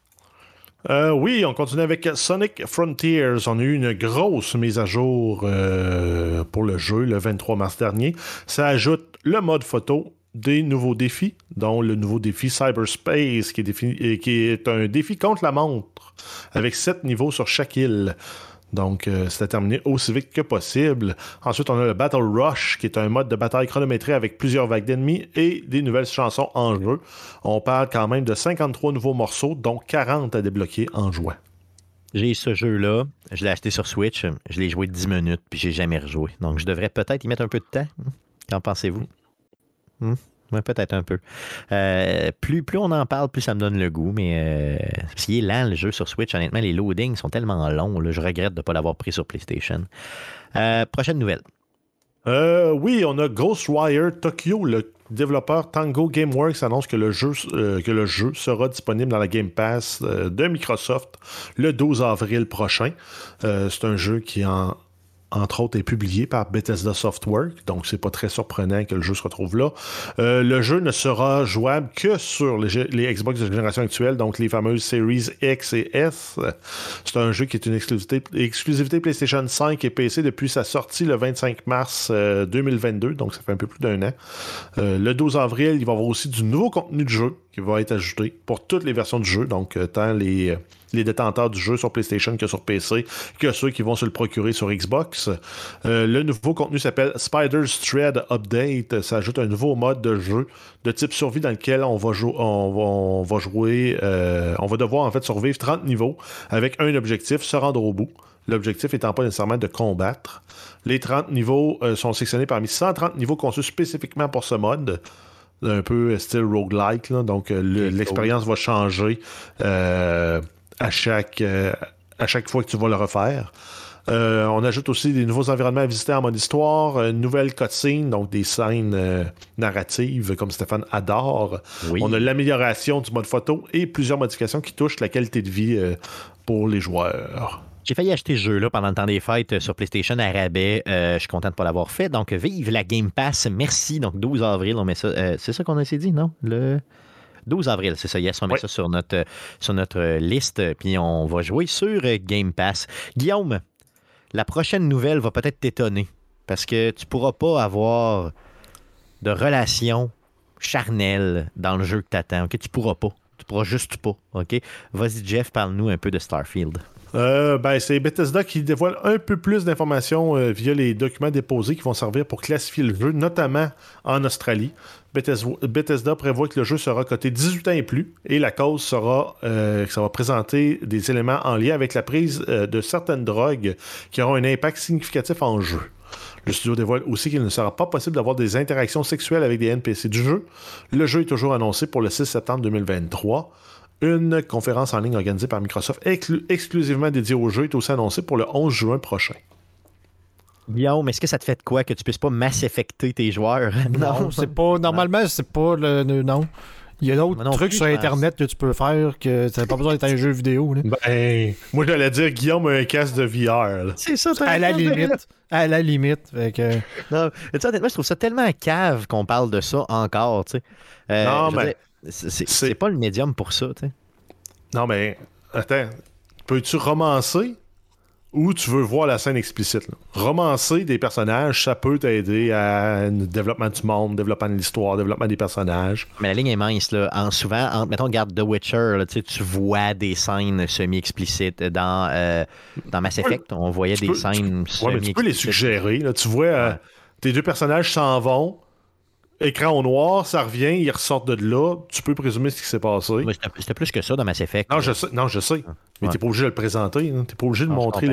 Euh, oui, on continue avec Sonic Frontiers. On a eu une grosse mise à jour euh, pour le jeu le 23 mars dernier. Ça ajoute le mode photo, des nouveaux défis, dont le nouveau défi Cyberspace, qui est, qui est un défi contre la montre, avec sept niveaux sur chaque île. Donc, euh, c'est à terminer aussi vite que possible. Ensuite, on a le Battle Rush, qui est un mode de bataille chronométré avec plusieurs vagues d'ennemis et des nouvelles chansons en jeu. On parle quand même de 53 nouveaux morceaux, dont 40 à débloquer en jouant. J'ai ce jeu-là, je l'ai acheté sur Switch, je l'ai joué 10 minutes, puis j'ai jamais rejoué. Donc je devrais peut-être y mettre un peu de temps. Qu'en pensez-vous? Hmm? Ouais, peut-être un peu. Euh, plus, plus on en parle, plus ça me donne le goût, mais euh, qu'il est lent le jeu sur Switch, honnêtement, les loadings sont tellement longs, je regrette de ne pas l'avoir pris sur PlayStation. Euh, prochaine nouvelle. Euh, oui, on a Ghostwire Tokyo, le développeur Tango Gameworks annonce que le jeu, que le jeu sera disponible dans la Game Pass de Microsoft le 12 avril prochain. C'est un jeu qui en entre autres, est publié par Bethesda Softworks, donc c'est pas très surprenant que le jeu se retrouve là. Euh, le jeu ne sera jouable que sur les, Xbox de génération actuelle, donc les fameuses Series X et S. C'est un jeu qui est une exclusivité, exclusivité PlayStation 5 et PC depuis sa sortie le 25 mars euh, 2022, donc ça fait un peu plus d'un an. Euh, le 12 avril, il va y avoir aussi du nouveau contenu de jeu qui va être ajouté pour toutes les versions du jeu, donc euh, tant les détenteurs du jeu sur PlayStation que sur PC, que ceux qui vont se le procurer sur Xbox. Euh, le nouveau contenu s'appelle Spider's Thread Update. Ça ajoute un nouveau mode de jeu de type survie dans lequel on va, jou on va, on va jouer, euh, on va devoir en fait survivre 30 niveaux avec un objectif, se rendre au bout. L'objectif étant pas nécessairement de combattre. Les 30 niveaux euh, sont sectionnés parmi 130 niveaux conçus spécifiquement pour ce mode un peu style roguelike, là. donc l'expérience va changer euh, à chaque, euh, à chaque fois que tu vas le refaire. Euh, on ajoute aussi des nouveaux environnements à visiter en mode histoire, une nouvelle cutscene, donc des scènes euh, narratives comme Stéphane adore. Oui. On a l'amélioration du mode photo et plusieurs modifications qui touchent la qualité de vie euh, pour les joueurs. J'ai failli acheter ce jeu-là pendant le temps des fêtes euh, sur PlayStation à rabais. Euh, je suis content de ne pas l'avoir fait. Donc, vive la Game Pass. Merci. Donc, 12 avril, on met ça. euh, c'est ça qu'on a essayé dit, non? Le 12 avril, c'est ça. Yes, on met Oui. ça sur notre, sur notre liste. Puis, on va jouer sur euh, Game Pass. Guillaume, la prochaine nouvelle va peut-être t'étonner. Parce que tu pourras pas avoir de relation charnelle dans le jeu que tu attends. OK? Tu pourras pas. Tu pourras juste pas. Vas-y, Jeff, parle-nous un peu de Starfield. Euh, ben, c'est Bethesda qui dévoile un peu plus d'informations euh, via les documents déposés qui vont servir pour classifier le jeu, notamment en Australie. Bethesda, prévoit que le jeu sera coté 18 ans et plus et la cause sera euh, que ça va présenter des éléments en lien avec la prise euh, de certaines drogues qui auront un impact significatif en jeu. Le studio dévoile aussi qu'il ne sera pas possible d'avoir des interactions sexuelles avec des NPC du jeu. Le jeu est toujours annoncé pour le 6 septembre 2023. Une conférence en ligne organisée par Microsoft exclu- exclusivement dédiée au jeu est aussi annoncée pour le 11 juin prochain. Guillaume, est-ce que ça te fait de quoi que tu puisses pas mass affecter tes joueurs? [laughs] Non, c'est pas. Normalement, c'est pas le. le- non. Il y a d'autres trucs plus, sur. Internet que tu peux faire que t'as pas besoin d'être un jeu vidéo. là. Ben, moi j'allais dire Guillaume a un casque de VR. là. C'est ça, À la limite. À la limite. Fait que, Non, tu sais, honnêtement, je trouve ça tellement cave qu'on parle de ça encore, tu sais. Euh, Non, mais- c'est pas le médium pour ça, tu sais. Non, mais attends, peux-tu romancer? Ou tu veux voir la scène explicite. là. Romancer des personnages, ça peut t'aider à développement du monde, développement de l'histoire, développement des personnages. Mais la ligne est mince, là. En, souvent, en, mettons, regarde The Witcher, là, tu vois des scènes semi-explicites. Dans, euh, dans Mass Effect, on voyait Tu des peux- tu scènes peux- ouais, mais tu peux les semi-explicites. suggérer. là. Tu vois, euh, tes deux personnages s'en vont, écran au noir, ça revient, ils ressortent de là, tu peux présumer ce qui s'est passé. C'était plus que ça dans Mass Effect. Non, je sais, non, je sais. Mais Ouais. t'es pas obligé de le présenter. hein. T'es pas obligé de montrer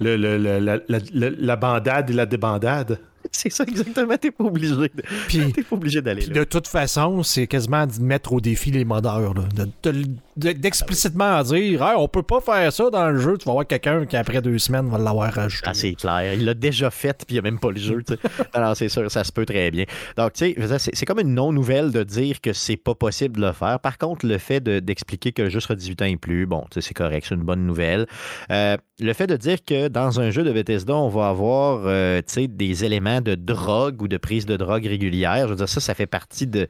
le, la bandade et la débandade. [laughs] C'est ça, exactement. T'es pas obligé de- Puis- [laughs] T'es pas obligé d'aller là. de toute façon, c'est quasiment de mettre au défi les modeurs. De- de- D'explicitement dire Hey, on peut pas faire ça dans le jeu. Tu vas voir quelqu'un qui, après deux semaines, va l'avoir rajouté. Ah, c'est clair. Il l'a déjà fait, puis il n'y a même pas le jeu. Alors, [laughs] c'est sûr, ça se peut très bien. Donc, tu sais, c'est c'est comme une non-nouvelle de dire que c'est pas possible de le faire. Par contre, le fait de- d'expliquer que le jeu sera 18 ans et plus, bon, c'est correct, c'est une bonne nouvelle. Euh, le fait de dire que dans un jeu de Bethesda, on va avoir euh, des éléments de drogue ou de prise de drogue régulière, je veux dire, ça, ça fait partie de.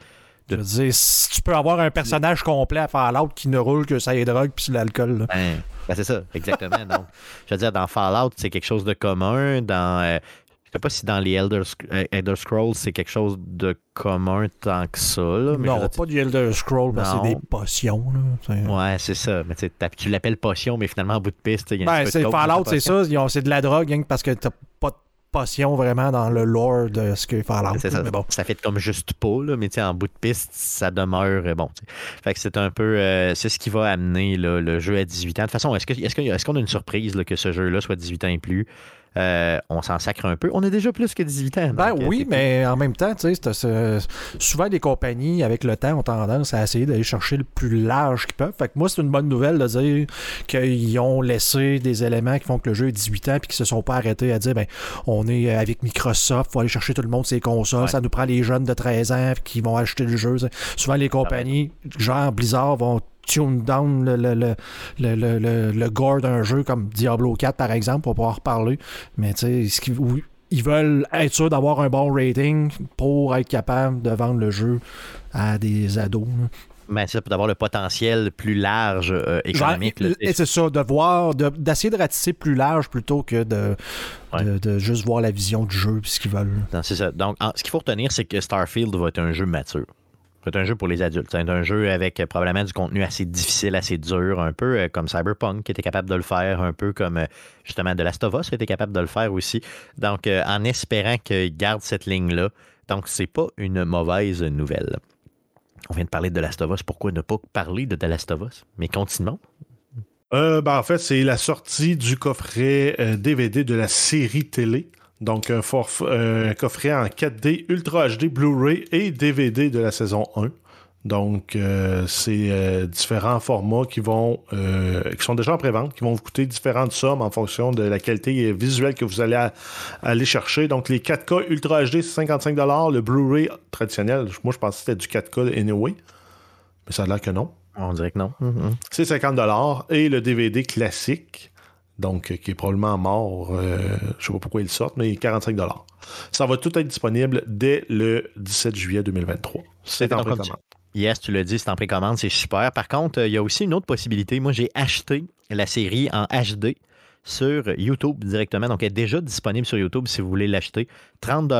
Je veux dire, si tu peux avoir un personnage complet à Fallout qui ne roule que ça et drogue puis l'alcool. Ben, ben, c'est ça, exactement. Donc, je veux dire, dans Fallout, c'est quelque chose de commun. Dans. euh, je sais pas si dans les Elder, Sc- euh, Elder Scrolls, c'est quelque chose de commun tant que ça. Là, mais non, pas du Elder Scroll, parce que c'est des potions. Là. Ouais, c'est ça. Mais tu l'appelles potion, mais finalement, en bout de piste, il y a Ben, c'est de Fallout, c'est ça. C'est de la drogue, parce que t'as pas de potion vraiment dans le lore de ce que Fallout. Ça. Mais bon. Ça fait comme juste pas, là, mais en bout de piste, ça demeure euh, bon. Fait que c'est un peu. euh, c'est ce qui va amener là, le jeu à 18 ans. De toute façon, est-ce qu'on a une surprise là, que ce jeu-là soit 18 ans et plus? Euh, On s'en sacre un peu. On a déjà plus que 18 ans. Ben euh, oui, mais en même temps, tu sais, c'est- souvent les compagnies, avec le temps, ont tendance à essayer d'aller chercher le plus large qu'ils peuvent. Fait que moi, c'est une bonne nouvelle de dire qu'ils ont laissé des éléments qui font que le jeu est 18 ans puis qu'ils se sont pas arrêtés à dire, ben, on est avec Microsoft, faut aller chercher tout le monde ses consoles, Ouais. ça nous prend les jeunes de 13 ans qui vont acheter le jeu. Souvent, les compagnies, genre Blizzard, vont tune down le, le, le, le, le- le- le gore d'un jeu comme Diablo 4 par exemple, on va pouvoir reparler. Mais tu sais, ils veulent être sûrs d'avoir un bon rating pour être capable de vendre le jeu à des ados. là. Ben, c'est ça, pour avoir le potentiel plus large euh, économique. Genre, et c'est ça, de voir, de- d'essayer de, ratisser plus large plutôt que de, Ouais. de, de juste voir la vision du jeu et ce qu'ils veulent. C'est ça. Donc, en- ce qu'il faut retenir, c'est que Starfield va être un jeu mature. C'est un jeu pour les adultes. C'est un jeu avec euh, probablement du contenu assez difficile, assez dur, un peu euh, comme Cyberpunk qui était capable de le faire, un peu comme euh, justement The Last of Us était capable de le faire aussi. Donc, en espérant qu'il garde cette ligne-là. Donc, c'est pas une mauvaise nouvelle. On vient de parler de The Last of Us. Pourquoi ne pas parler de The Last of Us? Mais continuons. Ben, en fait, c'est la sortie du coffret DVD de la série télé. Donc, un, euh, coffret en 4D, Ultra HD, Blu-ray et DVD de la saison 1. Donc, euh, c'est euh, différents formats qui vont qui sont déjà en pré-vente, qui vont vous coûter différentes sommes en fonction de la qualité visuelle que vous allez à- aller chercher. Donc, les 4K Ultra HD, c'est 55 Le Blu-ray traditionnel, moi, je pensais que c'était du 4K anyway. Mais ça a l'air que non. On dirait que non. C'est 50 et le DVD classique, donc euh, qui est probablement mort, euh, je sais pas pourquoi il sort, mais 45 Ça va tout être disponible dès le 17 juillet 2023. C'est en précommande. Yes, tu l'as dit, c'est en précommande, c'est super. Par contre, euh, il y a aussi une autre possibilité. Moi, j'ai acheté la série en HD sur YouTube directement. Donc, elle est déjà disponible sur YouTube si vous voulez l'acheter. 30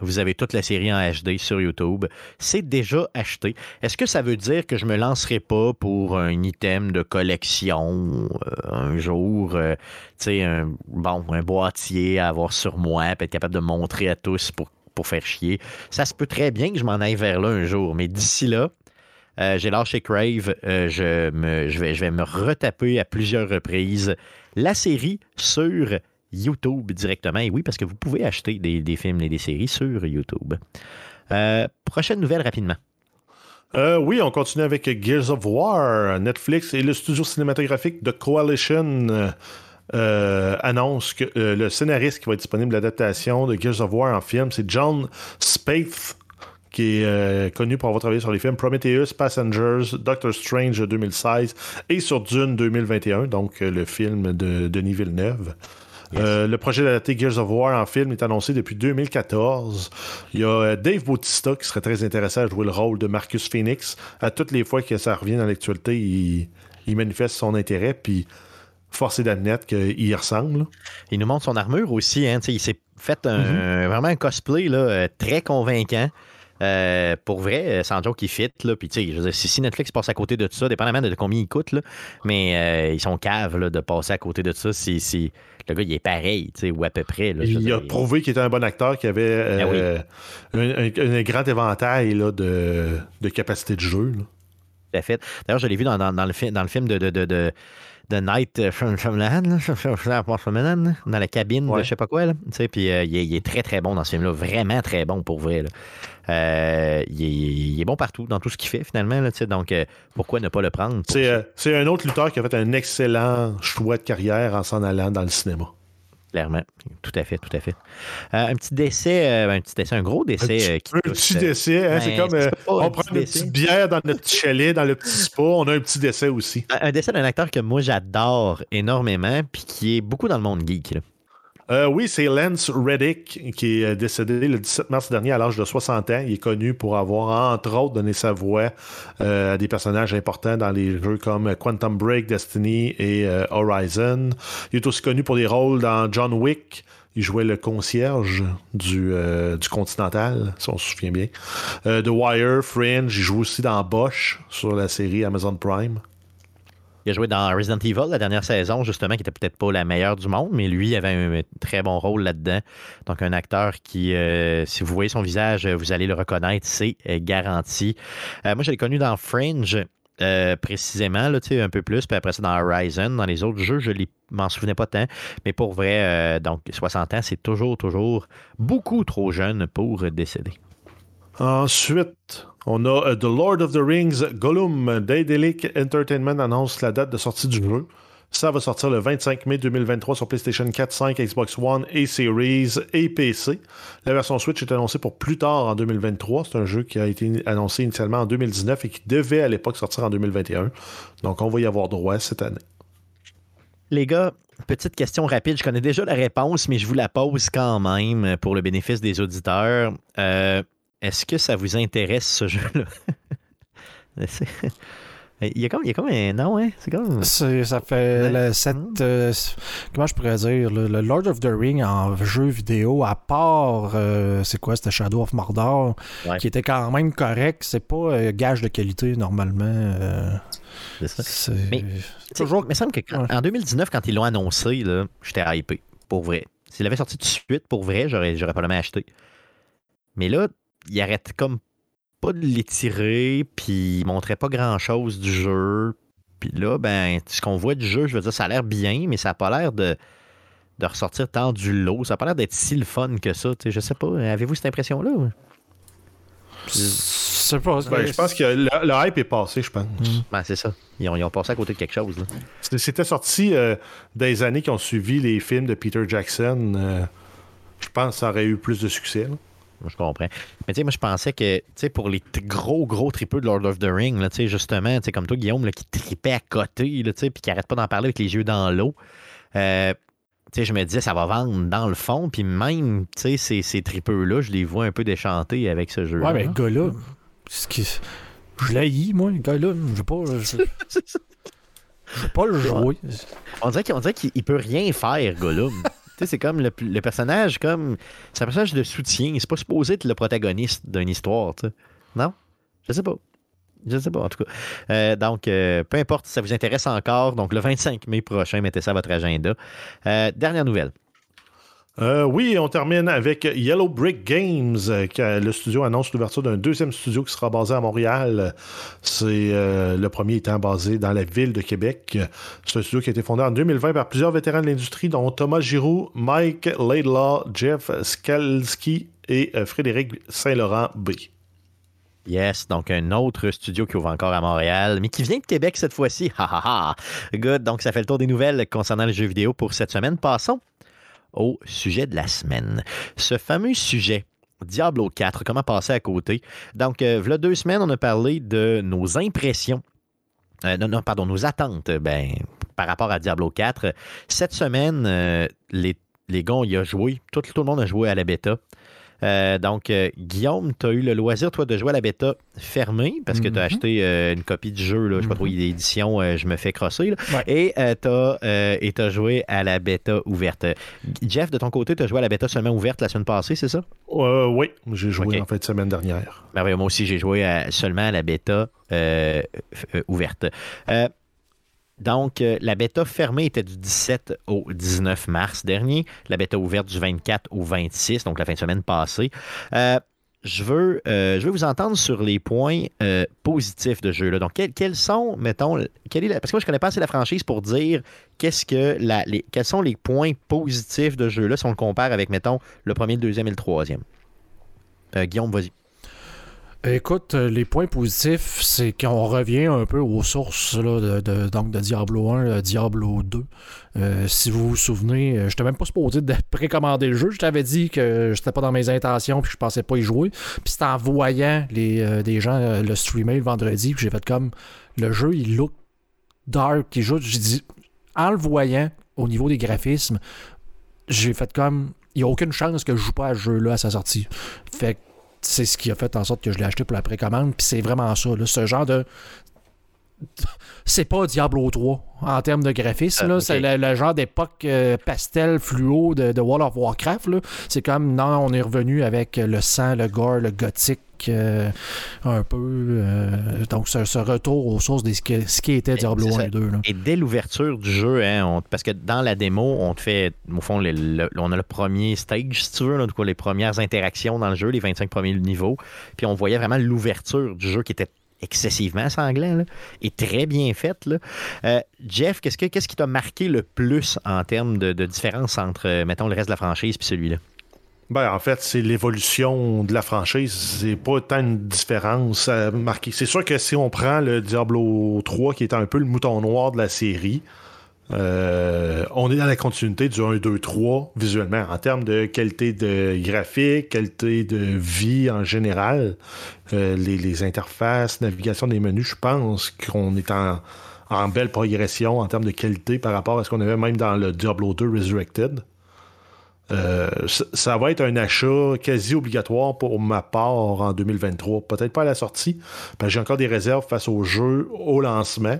vous avez toute la série en HD sur YouTube. C'est déjà acheté. Est-ce que ça veut dire que je me lancerai pas pour un item de collection euh, un jour, euh, tu sais, un, bon, boîtier à avoir sur moi, puis être capable de montrer à tous pour, faire chier? Ça se peut très bien que je m'en aille vers là un jour, mais d'ici là, euh, j'ai lâché Crave. je vais me retaper à plusieurs reprises la série sur YouTube directement. Et oui, parce que vous pouvez acheter des, films et des séries sur YouTube. Euh, prochaine nouvelle rapidement. Euh, oui, on continue avec Gears of War. Netflix et le studio cinématographique de Coalition euh, annoncent que le scénariste qui va être disponible l'adaptation de Gears of War en film, c'est John Spaeth, qui est euh, connu pour avoir travaillé sur les films Prometheus, Passengers, Doctor Strange 2016 et sur Dune 2021, donc euh, le film de Denis Villeneuve. Euh, le projet d'adapter Gears of War en film est annoncé depuis 2014. Il y a Dave Bautista qui serait très intéressé à jouer le rôle de Marcus Phoenix. À toutes les fois que ça revient dans l'actualité, il, il manifeste son intérêt. Puis force est d'admettre qu'il y ressemble. Il nous montre son armure aussi. Hein, il s'est fait un, vraiment un cosplay là, très convaincant. Euh, pour vrai, euh, sans joke, qui fit. Là, puis, je veux si, Netflix passe à côté de tout ça, dépendamment de combien il coûte, là, mais ils sont caves là, de passer à côté de ça si, si le gars il est pareil, ou à peu près. Là, il a prouvé qu'il était un bon acteur, qu'il avait ah un, grand éventail là, de, de capacité de jeu. Tout à fait. D'ailleurs, je l'ai vu dans, dans, le, dans le film de, de, de de Night euh, Shyamalan, dans la cabine de je sais pas quoi. Là, puis euh, il, est, très très bon dans ce film-là, vraiment très bon pour vrai. Euh, il, est, bon partout, dans tout ce qu'il fait finalement. Là, donc pourquoi ne pas le prendre? C'est un autre lutteur qui a fait un excellent choix de carrière en s'en allant dans le cinéma. Clairement. Tout à fait, tout à fait. Euh, un petit décès, euh, un petit décès, un gros décès. Un petit, euh, petit décès, hein, c'est comme on prend une petite bière dans notre petit chalet, dans le petit spa, on a un petit décès aussi. Un, décès d'un acteur que moi j'adore énormément, puis qui est beaucoup dans le monde geek. Là. Euh, oui, c'est Lance Reddick qui est décédé le 17 mars dernier à l'âge de 60 ans. Il est connu pour avoir, entre autres, donné sa voix euh, à des personnages importants dans les jeux comme Quantum Break, Destiny et euh, Horizon. Il est aussi connu pour des rôles dans John Wick. Il jouait le concierge du, du Continental, si on se souvient bien. The Wire, Fringe, il joue aussi dans Bosch sur la série Amazon Prime. Il a joué dans Resident Evil la dernière saison, justement, qui était peut-être pas la meilleure du monde, mais lui avait un très bon rôle là-dedans. Donc, un acteur qui, euh, si vous voyez son visage, vous allez le reconnaître, c'est euh, garanti. Euh, moi, je l'ai connu dans Fringe. précisément, là, un peu plus, puis après ça dans Horizon. Dans les autres jeux, je ne m'en souvenais pas tant. Mais pour vrai, donc 60 ans, c'est toujours, toujours beaucoup trop jeune pour décéder. Ensuite, on a euh, The Lord of the Rings Gollum. Daedalic Entertainment annonce la date de sortie du jeu. Ça va sortir le 25 mai 2023 sur PlayStation 4, 5, Xbox One et Series et PC. La version Switch est annoncée pour plus tard en 2023. C'est un jeu qui a été annoncé initialement en 2019 et qui devait à l'époque sortir en 2021. Donc on va y avoir droit cette année. Les gars, petite question rapide. Je connais déjà la réponse, mais je vous la pose quand même pour le bénéfice des auditeurs. Euh, est-ce que ça vous intéresse ce jeu-là? [laughs] Il y, a comme, il y a comme un nom, hein? C'est comme. ça fait le, cette, euh, comment je pourrais dire? Le, Lord of the Ring en jeu vidéo, à part. Euh, c'est quoi? C'était Shadow of Mordor, qui était quand même correct. C'est pas euh, gage de qualité normalement. c'est ça. Mais, toujours... mais il me semble qu'en 2019, quand ils l'ont annoncé, j'étais hypé. Pour vrai. S'il avait sorti tout de suite, pour vrai, j'aurais, j'aurais probablement acheté. Mais là, il arrête comme pas de l'étirer, puis il montrait pas grand-chose du jeu. Puis là, ben, ce qu'on voit du jeu, je veux dire, ça a l'air bien, mais ça n'a pas l'air de, de ressortir tant du lot. Ça n'a pas l'air d'être si le fun que ça. Je sais pas. Avez-vous cette impression-là? Je, pas, ben, je pense que le, hype est passé, je pense. Hmm. Ben, c'est ça. Ils ont, passé à côté de quelque chose. C'était sorti euh, des années qui ont suivi les films de Peter Jackson. Euh, je pense que ça aurait eu plus de succès. Je comprends. Mais tu sais, moi, je pensais que, tu sais, pour les gros, gros tripeux de Lord of the Ring, tu sais, justement, tu sais, comme toi, Guillaume, là, qui tripait à côté, tu sais, puis qui arrête pas d'en parler avec les yeux dans l'eau, euh, tu sais, je me disais, ça va vendre dans le fond, puis même, tu sais, ces, ces tripeux-là, je les vois un peu déchantés avec ce jeu-là. Ouais, mais le gars-là, je l'ai moi, le gars-là, je veux pas... Je... [laughs] Je veux pas le jouer. On dirait qu'il peut rien faire, Gollum c'est comme le, personnage, comme. C'est un personnage de soutien. C'est pas supposé être le protagoniste d'une histoire. Non? Je sais pas. Je sais pas, en tout cas. Euh, donc, euh, peu importe si ça vous intéresse encore. Donc, le 25 mai prochain, mettez ça à votre agenda. Euh, dernière nouvelle. Euh, oui, on termine avec Yellow Brick Games. Euh, le studio annonce l'ouverture d'un deuxième studio qui sera basé à Montréal. C'est euh, le premier étant basé dans la ville de Québec. C'est un studio qui a été fondé en 2020 par plusieurs vétérans de l'industrie, dont Thomas Giroux, Mike Laidlaw, Jeff Skalski et Frédéric Saint-Laurent B. Yes, donc un autre studio qui ouvre encore à Montréal, mais qui vient de Québec cette fois-ci. Ha ha ha. Good. Donc, ça fait le tour des nouvelles concernant les jeux vidéo pour cette semaine. Passons au sujet de la semaine. Ce fameux sujet, Diablo 4, comment passer à côté? Donc, euh, a deux semaines, on a parlé de nos impressions, euh, non, pardon, nos attentes ben, par rapport à Diablo 4. Cette semaine, euh, les, les gars, il a joué, tout, le monde a joué à la bêta. Euh, donc, euh, Guillaume, tu as eu le loisir, toi, de jouer à la bêta fermée parce que tu as Mhm. acheté euh, une copie du jeu. Là, je sais pas trop, il y a l'édition, euh, je me fais crosser. là. Ouais. Et tu as, joué à la bêta ouverte. Jeff, de ton côté, tu as joué à la bêta seulement ouverte la semaine passée, c'est ça? Oui, j'ai joué en fait semaine dernière. Ben oui, moi aussi, j'ai joué à- seulement à la bêta ouverte. Donc, euh, la bêta fermée était du 17 au 19 mars dernier, la bêta ouverte du 24 au 26, donc la fin de semaine passée. Euh, je veux, euh, je veux vous entendre sur les points positifs de ce jeu-là. Donc, quels, sont, mettons, est parce que moi, je connais pas assez la franchise pour dire que les, quels sont les points positifs de ce jeu-là si on le compare avec, mettons, le premier, le deuxième et le troisième. Guillaume, vas-y. Écoute, les points positifs, c'est qu'on revient un peu aux sources là, de, donc de Diablo 1, euh, Diablo 2. Euh, si vous vous souvenez, euh, je n'étais même pas supposé de [laughs] précommander le jeu. Je t'avais dit que j'étais pas dans mes intentions puis je pensais pas y jouer. Puis c'est en voyant les, euh, des gens le streamer le vendredi que j'ai fait comme le jeu, il look dark, il joue. J'ai dit, en le voyant au niveau des graphismes, j'ai fait comme il n'y a aucune chance que je joue pas à ce jeu-là à sa sortie. Fait que c'est ce qui a fait en sorte que je l'ai acheté pour la précommande. Puis c'est vraiment ça, là, ce genre de. [laughs] C'est pas Diablo 3 en termes de graphisme. Ah. C'est le, le genre d'époque euh, pastel fluo de, de World of Warcraft. C'est comme, non, on est revenu avec le sang, le gore, le gothique, euh, un peu. euh, donc, ce, ce retour aux sources de ce, qui était Diablo c'est 1 ça. et 2. là. Et dès l'ouverture du jeu, hein, on- parce que dans la démo, on te fait, au fond, le- le- on a le premier stage, si tu veux, là, du coup, les premières interactions dans le jeu, les 25 premiers niveaux. Puis on voyait vraiment l'ouverture du jeu qui était excessivement sanglant là, et très bien faite. Euh, Jeff, qu'est-ce, que, qu'est-ce qui t'a marqué le plus en termes de, de différence entre, mettons, le reste de la franchise puis celui-là? Ben, en fait, c'est l'évolution de la franchise. C'est pas tant une différence à marquer. C'est sûr que si on prend le Diablo 3, qui est un peu le mouton noir de la série, euh, on est dans la continuité du 1, 2, 3 visuellement, en termes de qualité de graphique, qualité de vie en général, euh, les, interfaces, navigation des menus, je pense qu'on est en belle progression en termes de qualité par rapport à ce qu'on avait même dans le Diablo 2 Resurrected. Euh, ça, va être un achat quasi obligatoire pour ma part en 2023. Peut-être pas à la sortie, parce que j'ai encore des réserves face au jeu au lancement.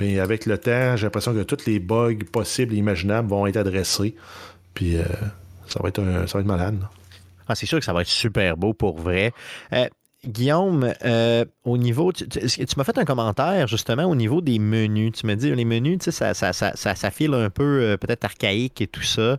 Mais avec le temps, j'ai l'impression que tous les bugs possibles et imaginables vont être adressés. Puis euh, ça, va être un- ça va être malade. Ah, c'est sûr que ça va être super beau pour vrai. Euh, Guillaume, au niveau. Tu, m'as fait un commentaire justement au niveau des menus? Tu me dis les menus, tu sais, ça, ça, ça, ça, file un peu peut-être archaïque et tout ça.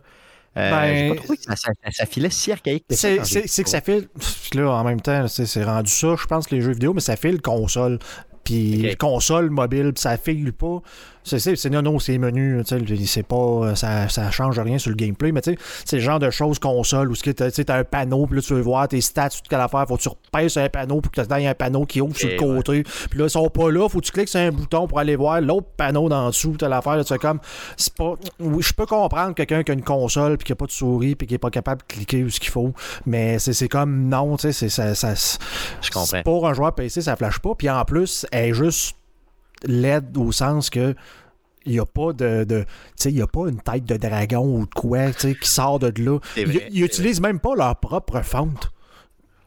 Euh, Ben, pas trouvé que ça, ça, ça filait si archaïque. C'est que ça file. Là, en même temps, c'est rendu ça, je pense, les jeux vidéo, mais ça file console. Puis console, mobile, puis ça file pas. C'est non, non, c'est menu, tu c'est pas. Ça, ça change rien sur le gameplay, mais tu sais, c'est le genre de choses console où tu t'as un panneau, puis là, tu veux voir tes stats, toute quelle affaire, faut que tu repèses sur un panneau, puis que il y a un panneau qui ouvre sur le Ok, côté. Puis là, ils sont pas là, faut que tu cliques sur un bouton pour aller voir l'autre panneau d'en dessous, telle affaire, tu sais, comme. C'est pas. Oui, je peux comprendre quelqu'un qui a une console, puis qui a pas de souris, puis qui est pas capable de cliquer ce qu'il faut, mais c'est c'est comme non, tu sais, c'est ça. ça Je comprends. c'est Pour un joueur PC, ça flash pas. Puis en plus, elle est juste laide au sens que il n'y a pas de, de tu sais, il y a pas une tête de dragon ou de quoi, qui sort de là. Ils vrai, ils c'est utilisent même pas leur propre font.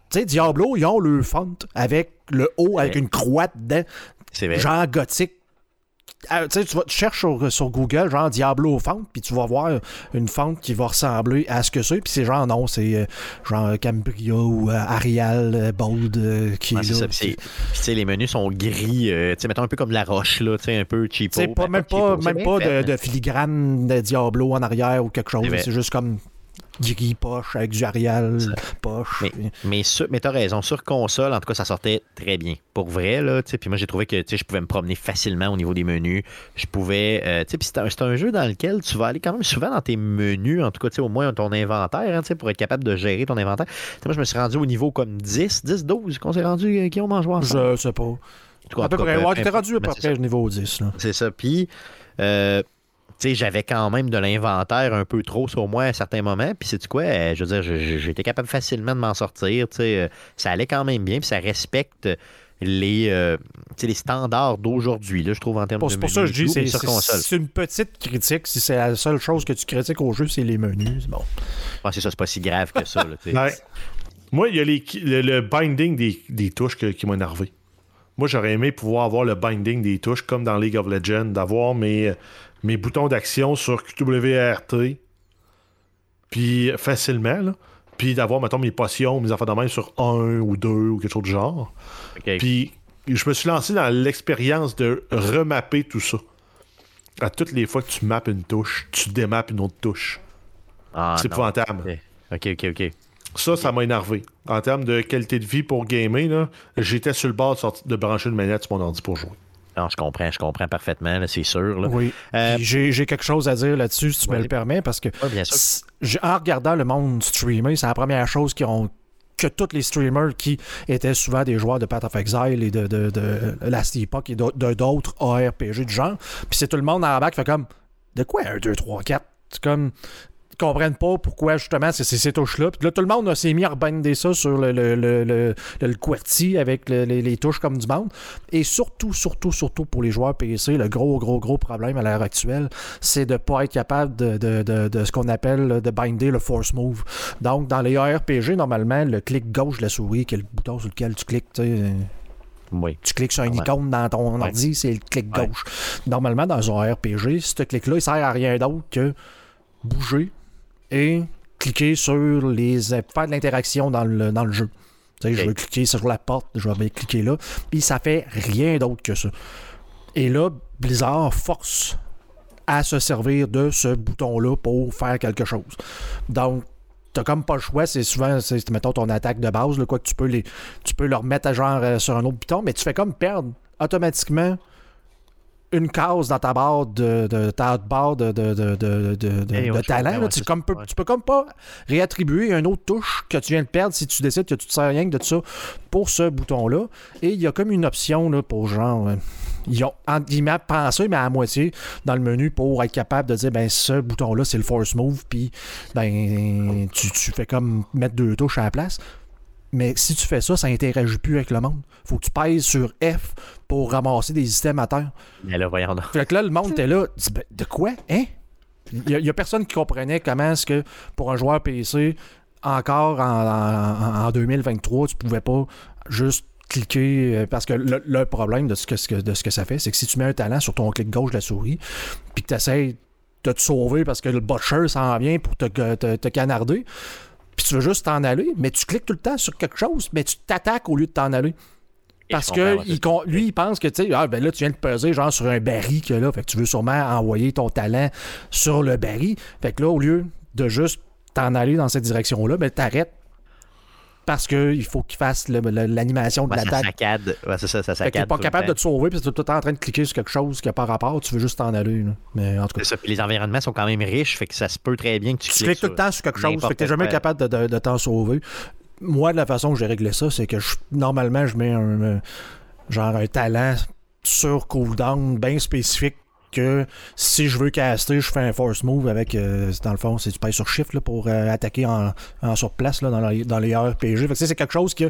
Tu sais, Diablo, ils ont le font avec le haut, avec une croix dedans, C'est vrai. genre gothique. Ah, tu vas- cherches sur, sur Google, genre Diablo font, puis tu vas voir une font qui va ressembler à ce que c'est, puis c'est genre non, c'est euh, genre Cambria ou euh, Arial, euh, Bold euh, qui Ouais, est là. Puis les menus sont gris, euh, tu sais, mettons un peu comme de la roche, là, tu sais, un peu cheapo. C'est pas, même pas, cheapo, même pas de, de filigrane de Diablo en arrière ou quelque chose. C'est juste comme gris poche avec du Arial poche. Mais, mais, sur- mais t'as raison, sur console, en tout cas, ça sortait très bien. Pour vrai, là, tu sais, puis moi, j'ai trouvé que, tu sais, je pouvais me promener facilement au niveau des menus. Je pouvais, euh, tu sais, puis c'est un, jeu dans lequel tu vas aller quand même souvent dans tes menus, en tout cas, tu sais, au moins ton inventaire, hein, tu sais, pour être capable de gérer ton inventaire. Moi, je me suis rendu au niveau comme 10, 10, 12, qu'on s'est rendu, euh, qui ont ensemble. Je sais pas. Cas, À peu près. Ouais, tu t'es rendu à peu près niveau 10. Là. C'est ça. Puis, euh, j'avais quand même de l'inventaire un peu trop sur moi à certains moments. Puis, c'est quoi? Euh, Je veux dire, j'étais capable facilement de m'en sortir. Tu sais, euh, ça allait quand même bien. Puis, ça respecte les, euh, les standards d'aujourd'hui, là, je trouve, en termes Bon, de c'est pour menus ça que et je dis, c'est une petite critique. Si c'est la seule chose que tu critiques au jeu, c'est les menus. Bon. Ah, c'est ça, c'est pas si grave que ça. Là. [laughs] Ouais. Moi, il y a les, le, le binding des, des touches que- qui m'a énervé. Moi, j'aurais aimé pouvoir avoir le binding des touches comme dans League of Legends, d'avoir mes, mes boutons d'action sur QWRT, puis facilement, là. Puis d'avoir, mettons, mes potions, mes affaires de même sur un ou deux ou quelque chose du genre. Puis je me suis lancé dans l'expérience de remapper tout ça. À toutes les fois que tu mappes une touche, tu démappes une autre touche. Ah, c'est épouvantable. Ok, ok, ok. Ça, ça m'a énervé. En termes de qualité de vie pour gamer, j'étais sur le bord de brancher une manette sur mon ordi pour jouer. Non, je comprends, je comprends parfaitement, c'est sûr. Là. Oui. Euh, J'ai quelque chose à dire là-dessus, si tu me le permets, parce que bien sûr. en regardant le monde streamer, c'est la première chose qui ont que tous les streamers qui étaient souvent des joueurs de Path of Exile et de, de, de Last Epoch et d'autres ARPG du genre. Puis c'est tout le monde en bas qui fait comme De quoi 1, 2, 3, 4 C'est comme. Comprennent pas pourquoi justement c'est ces touches-là. Puis là, tout le monde s'est mis à rebinder ça sur le, le, le, le, le QWERTY avec le- les, les touches comme du monde. Et surtout, surtout, surtout pour les joueurs PC, le gros, gros, gros problème à l'heure actuelle, c'est de ne pas être capable de, de, de, de ce qu'on appelle de binder le force move. Donc, dans les ARPG, normalement, le clic gauche de la souris, qui est le bouton sur lequel tu cliques, tu sais, Oui. tu cliques sur une icône dans ton Ouais. ordi, c'est le clic gauche. Normalement, dans un RPG, ce clic-là, il sert à rien d'autre que bouger et cliquer sur les. faire de l'interaction dans le, dans le jeu. Tu sais, je veux cliquer sur la porte, je vais cliquer là, puis ça fait rien d'autre que ça. Et là, Blizzard force à se servir de ce bouton-là pour faire quelque chose. Donc, t'as comme pas le choix, c'est souvent, c'est, mettons, ton attaque de base, quoi que tu peux les, tu peux le remettre à genre euh, sur un autre bouton, mais tu fais comme perdre automatiquement une case dans ta barre de, de ta barre de, de, de, Eh, talent. là. tu, comme tu peux comme pas réattribuer une autre touche que tu viens de perdre si tu décides que tu te sers rien que de ça pour ce bouton-là. Et il y a comme une option là, pour genre. euh, ils ont entre guillemets pensé, mais à moitié dans le menu pour être capable de dire ben ce bouton-là, c'est le force move, puis ben tu, tu fais comme mettre deux touches à la place. Mais si tu fais ça, ça interagit plus avec le monde. Faut que tu pèses sur F pour ramasser des systèmes à terre. Mais là, voyons donc. Fait que là, le monde était là. dit, Ben, de quoi? Hein? Il n'y a, personne qui comprenait comment est-ce que pour un joueur PC, encore en, en- en 2023, tu pouvais pas juste cliquer. euh, Parce que le, le problème de ce, que, de ce que ça fait, c'est que si tu mets un talent sur ton clic gauche de la souris, puis que tu essaies de te sauver parce que le butcher s'en vient pour te, te, te canarder, puis tu veux juste t'en aller, mais tu cliques tout le temps sur quelque chose, mais tu t'attaques au lieu de t'en aller. Parce que il lui, il pense que, tu sais, ah, ben là, tu viens de peser genre sur un baril que là, fait que tu veux sûrement envoyer ton talent sur le baril. Fait que là, au lieu de juste t'en aller dans cette direction-là, ben t'arrêtes parce qu'il faut qu'il fasse l'animation de Ouais, ça l'attaque. saccade. Ouais, c'est ça, ça Fait saccade. pas tout le capable de te sauver que tu es tout le temps en train de cliquer sur quelque chose qui n'a pas rapport, tu veux juste t'en aller. là. Mais en tout cas, ça. Puis les environnements sont quand même riches, fait que ça se peut très bien que tu, tu cliques tout le temps sur quelque chose, fait que t'es jamais capable de, de- de t'en sauver. Moi, de la façon que j'ai réglé ça, c'est que je- normalement, je mets un euh, genre un talent sur cooldown bien spécifique que si je veux caster, je fais un force move avec, euh, dans le fond, c'est tu payes sur shift là, pour euh, attaquer en, en sur place là, dans, les, dans les RPG. Fait que c'est quelque chose que,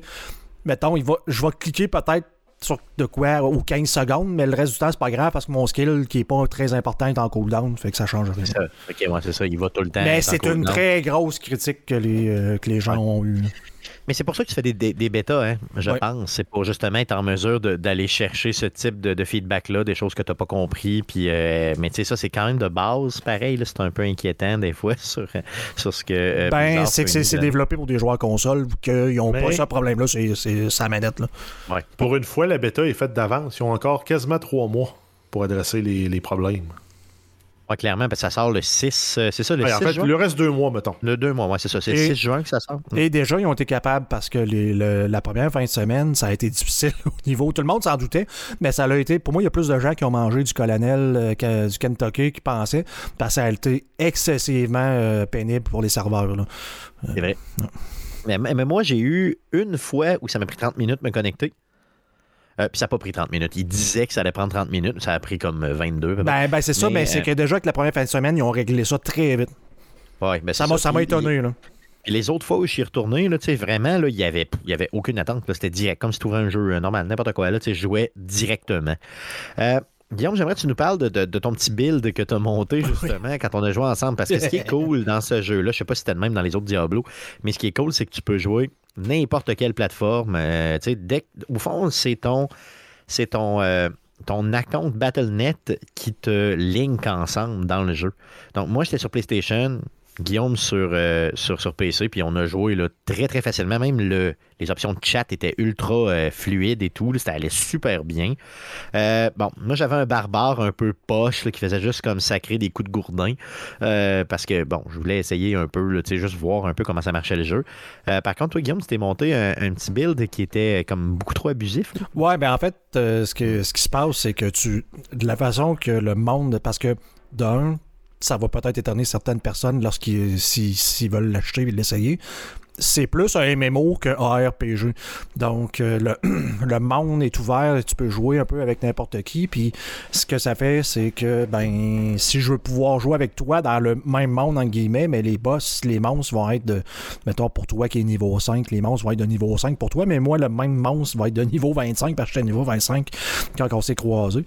mettons, il va, je vais cliquer peut-être sur de quoi aux 15 secondes, mais le reste du temps, c'est pas grave parce que mon skill qui est pas très important est en cooldown, fait que ça change rien. C'est ça. Ouais, c'est ça. Il va tout le temps. Mais c'est une très grosse critique que les, euh, que les gens ont eue. Mais c'est pour ça que tu fais des, des, des bêtas, hein, je Ouais. pense. C'est pour justement être en mesure d'aller chercher ce type de, de feedback-là, des choses que tu n'as pas compris. Puis, euh, mais tu sais, ça, c'est quand même de base. Pareil, là, c'est un peu inquiétant des fois [laughs] sur, sur ce que. euh, Ben, c'est que c'est développé pour des joueurs console, qu'ils n'ont Mais- pas ce problème-là, c'est- c'est sa manette. Là. Ouais. Pour une fois, la bêta est faite d'avance. Ils ont encore quasiment trois mois pour adresser les, les problèmes. Ouais, clairement, parce que ça sort le 6. euh, C'est ça, le Ouais, 6 en fait, juin? il lui reste deux mois, mettons. Le 2 mois, ouais, c'est ça. C'est le Et- 6 juin que ça sort. Et déjà, ils ont été capables parce que les- le- la première fin de semaine, ça a été difficile [laughs] au niveau. Tout le monde s'en doutait, mais ça a été. Pour moi, il y a plus de gens qui ont mangé du colonel euh, que- du Kentucky qui pensaient, parce que ça a été excessivement euh, pénible pour les serveurs. C'est vrai. Mais, mais moi, j'ai eu une fois où ça m'a pris 30 minutes de me connecter. Euh, puis ça n'a pas pris 30 minutes. Il disait que ça allait prendre 30 minutes. Ça a pris comme euh, 22. à peu près. Ben, ben c'est ça, Mais, mais, c'est euh, que déjà que la première fin de semaine, ils ont réglé ça très vite. Ouais, ben, Ça m'a ça m'a Puis- étonné. Là. Les autres fois où je suis retourné, là, vraiment, là, il n'y avait, y avait aucune attente. C'était direct, comme si tu ouvrais un jeu euh, normal, n'importe quoi. Là, je jouais directement. Euh, Guillaume, j'aimerais que tu nous parles de, ton petit build que tu as monté [laughs] justement quand on a joué ensemble. Parce que ce qui est cool dans ce jeu-là, je sais pas si c'était le même dans les autres Diablo, mais ce qui est cool, c'est que tu peux jouer n'importe quelle plateforme. Euh, dès, au fond, c'est ton. C'est ton. Euh, ton account Battle.net qui te link ensemble dans le jeu. Donc, moi, j'étais sur PlayStation, Guillaume sur, euh, sur, PC, puis on a joué là, très très facilement. Même le, les options de chat étaient ultra euh, fluides et tout. ça allait super bien. Euh, bon, moi j'avais un barbare un peu poche qui faisait juste comme sacrer des coups de gourdin. parce que bon, je voulais essayer un peu, sais juste voir un peu comment ça marchait le jeu. par contre, toi, Guillaume, tu t'es monté un, petit build qui était comme beaucoup trop abusif. Ouais, ben en fait, ce, ce qui se passe, c'est que tu. De la façon que le monde. Parce que d'un, ça va peut-être étonner certaines personnes lorsqu'ils s'ils veulent l'acheter et l'essayer. C'est plus un MMO qu'un ARPG. Donc, euh, [clears throat] le, monde est ouvert et tu peux jouer un peu avec n'importe qui. Puis, ce que ça fait, c'est que, ben, si je veux pouvoir jouer avec toi dans le même monde, en guillemets, mais les boss, les monstres vont être de, mettons, pour toi qui est niveau 5, les monstres vont être de niveau 5 pour toi, mais moi, le même monstre va être de niveau 25 parce que j'étais niveau 25 quand on s'est croisés.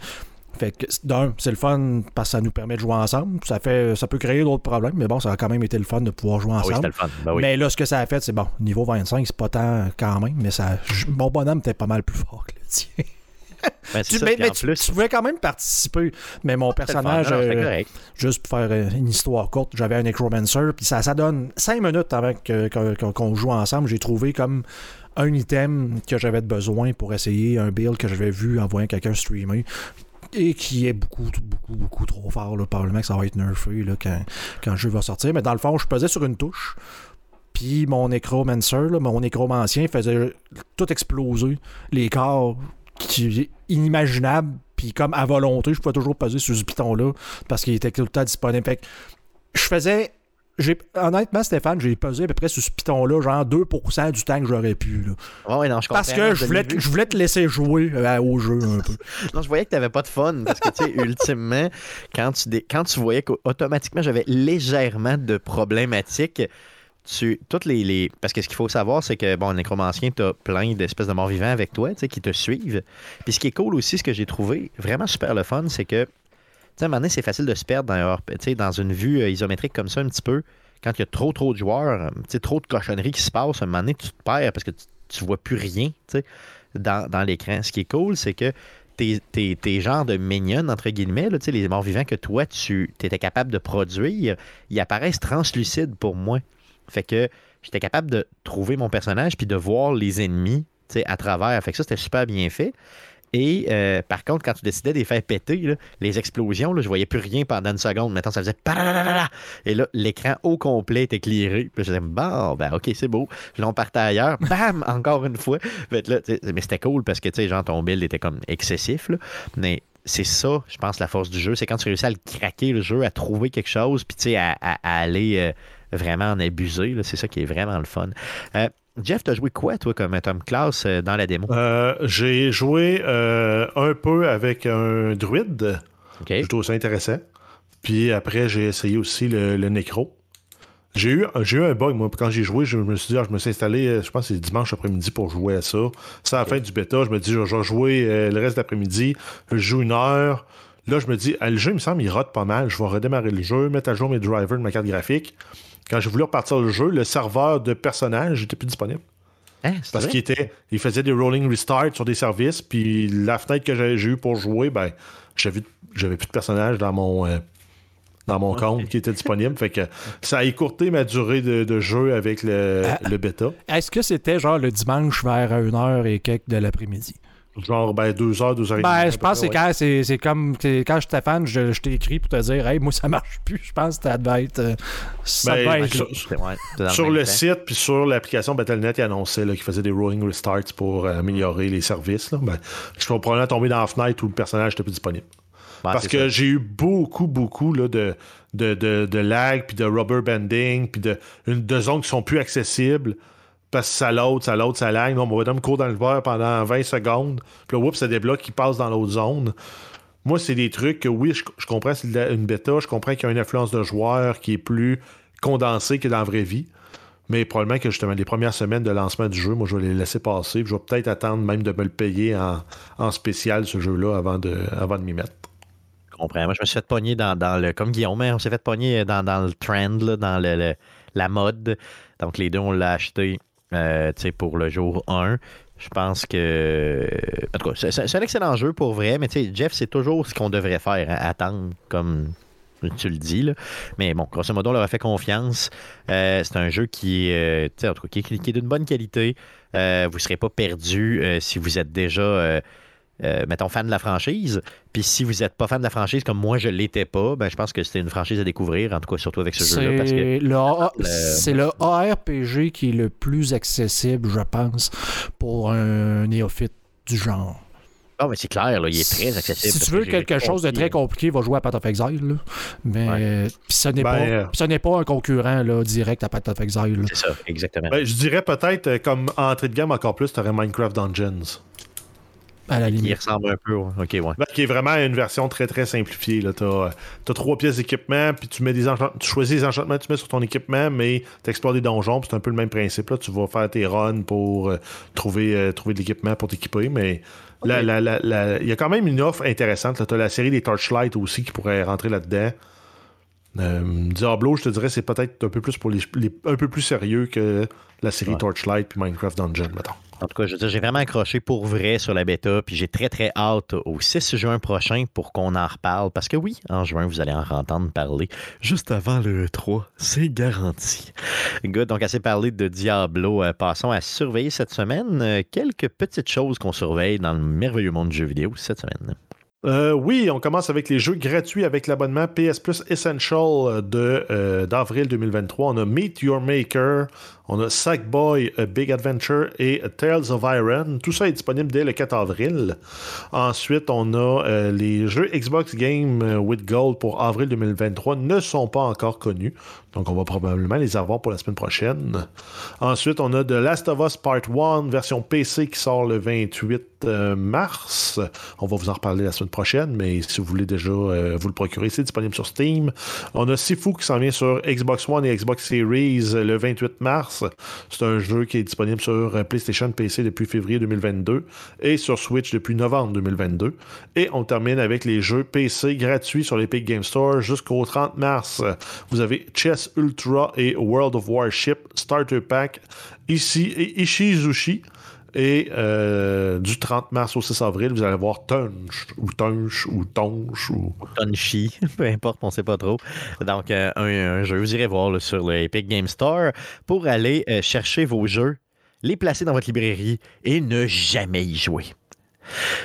Fait que d'un, c'est le fun parce que ça nous permet de jouer ensemble. Ça fait ça peut créer d'autres problèmes, mais bon, ça a quand même été le fun de pouvoir jouer ensemble. Ah oui, le fun. Ben mais là, ce que ça a fait, c'est bon, niveau 25, c'est pas tant quand même, mais ça. Mon bonhomme était pas mal plus fort que le tien. [laughs] Ben, tu, mais, tu, pouvais quand même participer. Mais mon personnage, euh, juste pour faire euh, une histoire courte, j'avais un Necromancer, puis ça, ça donne 5 minutes avant qu'on joue ensemble. J'ai trouvé comme un item que j'avais besoin pour essayer un build que j'avais vu en voyant quelqu'un streamer et qui est beaucoup, beaucoup, beaucoup trop fort. Là. Probablement que ça va être nerfé là, quand, quand le jeu va sortir. Mais dans le fond, je pesais sur une touche. Puis mon nécromancer, là, mon nécromancien faisait tout exploser. Les corps qui inimaginables. Puis comme à volonté, je pouvais toujours peser sur ce piton-là parce qu'il était tout le temps disponible. Fait que je faisais honnêtement, Stéphane, j'ai pesé à peu près sur ce piton-là, genre 2% du temps que j'aurais pu. Là. non, je Parce que je voulais, je voulais te laisser jouer euh, au jeu un peu. [laughs] non, je voyais que tu n'avais pas de fun. Parce que, tu sais, ultimement, quand tu, quand tu voyais qu'automatiquement, j'avais légèrement de problématiques, tu, toutes les, les, Parce que ce qu'il faut savoir, c'est que, bon, Nécromancien, tu as plein d'espèces de morts vivants avec toi, tu sais, qui te suivent. Puis ce qui est cool aussi, ce que j'ai trouvé vraiment super le fun, c'est que à un moment donné, c'est facile de se perdre dans, dans une vue euh, isométrique comme ça un petit peu. Quand il y a trop, trop de joueurs, euh, trop de cochonneries qui se passent, à un moment donné, tu te perds parce que tu, ne vois plus rien dans, dans l'écran. Ce qui est cool, c'est que tes, tes, genres de mignonnes, entre guillemets, les morts vivants que toi, tu étais capable de produire, ils apparaissent translucides pour moi. Fait que j'étais capable de trouver mon personnage puis de voir les ennemis à travers. Fait que ça, c'était super bien fait. Et euh, par contre, quand tu décidais de les faire péter, les explosions, là, je voyais plus rien pendant une seconde. Maintenant, ça faisait Et là, l'écran au complet était éclairé. Puis je disais, bon, ben ok, c'est beau. Je l'en partais ailleurs. [laughs] Bam! Encore une fois. mais c'était cool parce que, tu sais, genre, ton build était comme excessif. Mais c'est ça, je pense, la force du jeu. C'est quand tu réussis à le craquer, le jeu, à trouver quelque chose, puis tu sais, à, aller euh, vraiment en abuser. C'est ça qui est vraiment le fun. Euh, Jeff, tu as joué quoi, toi, comme Tom Klaus euh, dans la démo? Euh, j'ai joué euh, un peu avec un druide. Okay. Je trouve ça intéressant. Puis après, j'ai essayé aussi le, le Necro. J'ai eu, eu un bug, moi, quand j'ai joué, je me suis dit, ah, je me suis installé, je pense que c'est dimanche après-midi pour jouer à ça. C'est à la fin du bêta, je me dis, je vais jouer le reste d'après-midi, je joue une heure. Là, je me dis, ah, le jeu, il me semble, il rote pas mal. Je vais redémarrer le jeu, mettre à jour mes drivers de ma carte graphique. Quand j'ai voulu repartir le jeu, le serveur de personnage n'était plus disponible. Hein, Parce qu'il était, il faisait des rolling restart sur des services, puis la fenêtre que j'ai eue pour jouer, ben, j'avais, plus de personnage dans mon, euh, dans mon compte qui était disponible. fait que ça a écourté ma durée de, jeu avec le, ah, le bêta. Est-ce que c'était genre le dimanche vers 1h et quelques de l'après-midi? Genre, ben, deux heures, deux heures et ben, je pense que c'est quand, c'est, comme quand Stéphane, je, je t'ai écrit pour te dire, hey, moi, ça marche plus. Je pense que ça devait être. Euh, ça ben, être sur, le site, puis sur l'application Battle.net, il annonçait qu'il faisait des rolling restarts pour euh, améliorer les services. Là. Ben, je vais probablement tomber dans la fenêtre où le personnage n'était plus disponible. Parce que j'ai eu beaucoup, beaucoup là, de, de, de, de lag, puis de rubber banding, puis de, une, de zones qui sont plus accessibles parce que ça l'autre, ça l'autre, ça lag. Mon bonhomme court dans le verre pendant 20 secondes. Puis là, oups, ça débloque, il passe dans l'autre zone. Moi, c'est des trucs que, oui, je, comprends c'est une bêta, je comprends qu'il y a une influence de joueur qui est plus condensée que dans la vraie vie. Mais probablement que justement, les premières semaines de lancement du jeu, moi, je vais les laisser passer. je vais peut-être attendre même de me le payer en, spécial, ce jeu-là, avant de, avant de m'y mettre. comprends. Moi, je me suis fait pogner dans, le. Comme Guillaume, hein, on s'est fait pogner dans, le trend, dans le, la mode. Donc, les deux, on l'a acheté euh, pour le jour 1. Je pense que. En tout cas, c'est un excellent jeu pour vrai, mais Jeff, c'est toujours ce qu'on devrait faire, attendre comme tu le dis. Là. Mais bon, grosso modo, on leur a fait confiance. Euh, c'est un jeu qui, euh, en tout cas, qui, est d'une bonne qualité. vous ne serez pas perdu si vous êtes déjà euh, mettons, fan de la franchise. Puis si vous n'êtes pas fan de la franchise comme moi, je ne l'étais pas, ben, je pense que c'était une franchise à découvrir, en tout cas, surtout avec ce jeu-là. C'est le, ARPG qui est le plus accessible, je pense, pour un néophyte du genre. Ah, mais c'est clair, il est très accessible. Si tu veux quelque chose de très compliqué, va jouer à Path of Exile. Mais ce n'est pas, ben, pas un concurrent là, direct à Path of Exile. C'est ça, exactement. Ben, je dirais peut-être, euh, comme entrée de gamme encore plus, tu aurais Minecraft Dungeons. Qui ressemble un peu, OK, ouais. Ben, qui est vraiment une version très, très simplifiée. Tu as, trois pièces d'équipement, puis tu mets des tu choisis les enchantements que tu mets sur ton équipement, mais tu explores des donjons, c'est un peu le même principe. Là. Tu vas faire tes runs pour euh, trouver, euh, trouver de l'équipement pour t'équiper, mais il y a quand même une offre intéressante. Tu as la série des Torchlight aussi qui pourrait rentrer là-dedans. Euh, Diablo, je te dirais, c'est peut-être un peu plus pour les, un peu plus sérieux que la série Torchlight puis Minecraft Dungeon, mettons. En tout cas, je j'ai vraiment accroché pour vrai sur la bêta, puis j'ai très très hâte au 6 juin prochain pour qu'on en reparle, parce que oui, en juin, vous allez en entendre parler juste avant le 3, c'est garanti. Good, donc assez parlé de Diablo, euh, passons à surveiller cette semaine euh, quelques petites choses qu'on surveille dans le merveilleux monde du jeu vidéo cette semaine. Euh, oui, on commence avec les jeux gratuits avec l'abonnement PS Plus Essential de, d'avril 2023. On a Meet Your Maker, on a Sackboy A Big Adventure et Tales of Iron. Tout ça est disponible dès le 4 avril. Ensuite, on a euh, les jeux Xbox Game with Gold pour avril 2023 ne sont pas encore connus. Donc, on va probablement les avoir pour la semaine prochaine. Ensuite, on a The Last of Us Part 1, version PC qui sort le 28 euh, mars. On va vous en reparler la semaine prochaine, mais si vous voulez déjà euh, vous le procurer, c'est disponible sur Steam. On a Sifu qui s'en vient sur Xbox One et Xbox Series le 28 mars. C'est un jeu qui est disponible sur euh, PlayStation PC depuis février 2022 et sur Switch depuis novembre 2022. Et on termine avec les jeux PC gratuits sur l'Epic Game Store jusqu'au 30 mars. Vous avez Chess Ultra et World of Warship Starter Pack ici et Ishizushi. Et euh, du 30 mars au 6 avril, vous allez voir Tunch ou Tunch ou Tonch ou. Tunchi, [laughs] peu importe, on ne sait pas trop. Donc, euh, un, jeu, vous irez voir sur le Epic Game Store pour aller euh, chercher vos jeux, les placer dans votre librairie et ne jamais y jouer.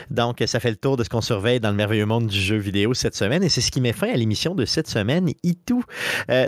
Donc, ça fait le tour de ce qu'on surveille dans le merveilleux monde du jeu vidéo cette semaine et c'est ce qui met fin à l'émission de cette semaine, Itou.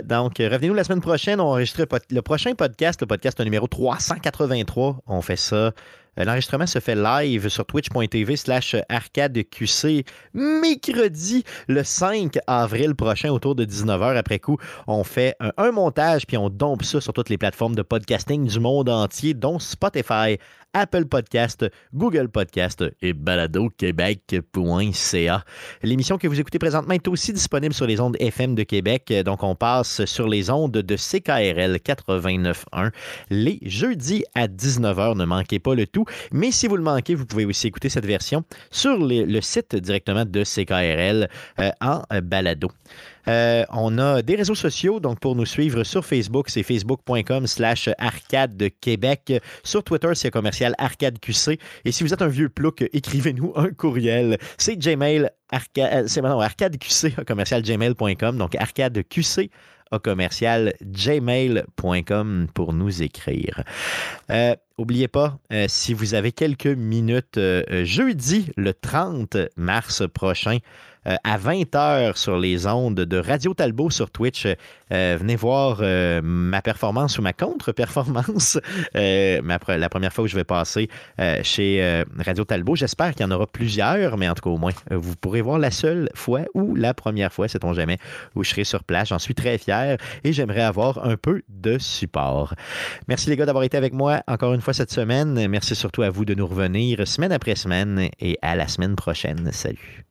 donc, revenez-nous la semaine prochaine. On enregistre le prochain podcast, le podcast numéro 383. On fait ça euh, l'enregistrement se fait live sur twitch.tv slash arcadeqc mercredi le 5 avril prochain autour de 19h. Après coup, on fait un, montage puis on dompe ça sur toutes les plateformes de podcasting du monde entier, dont Spotify, Apple Podcast, Google Podcast et baladoquebec.ca. L'émission que vous écoutez présentement est aussi disponible sur les ondes FM de Québec. Donc, on passe sur les ondes de CKRL 89.1 les jeudis à 19h. Ne manquez pas le tout. Mais si vous le manquez, vous pouvez aussi écouter cette version sur le site directement de CKRL euh, en balado. Euh, on a des réseaux sociaux, donc pour nous suivre sur Facebook, c'est facebook.com slash arcade Québec. Sur Twitter, c'est commercial arcade QC. Et si vous êtes un vieux plouc, écrivez-nous un courriel. C'est Gmail, arcade, c'est maintenant arcadeqc, commercial gmail.com, donc arcadeqc commercial gmail.com pour nous écrire. Euh, N'oubliez pas, euh, si vous avez quelques minutes, jeudi le 30 mars prochain, euh, à 20h sur les ondes de Radio Talbot sur Twitch. Euh, venez voir euh, ma performance ou ma contre-performance [laughs] la première fois que je vais passer chez Radio Talbot. J'espère qu'il y en aura plusieurs, mais en tout cas, au moins, vous pourrez voir la seule fois ou la première fois, sait-on jamais, où je serai sur place. J'en suis très fier et j'aimerais avoir un peu de support. Merci les gars d'avoir été avec moi encore une cette semaine. Merci surtout à vous de nous revenir semaine après semaine et à la semaine prochaine. Salut.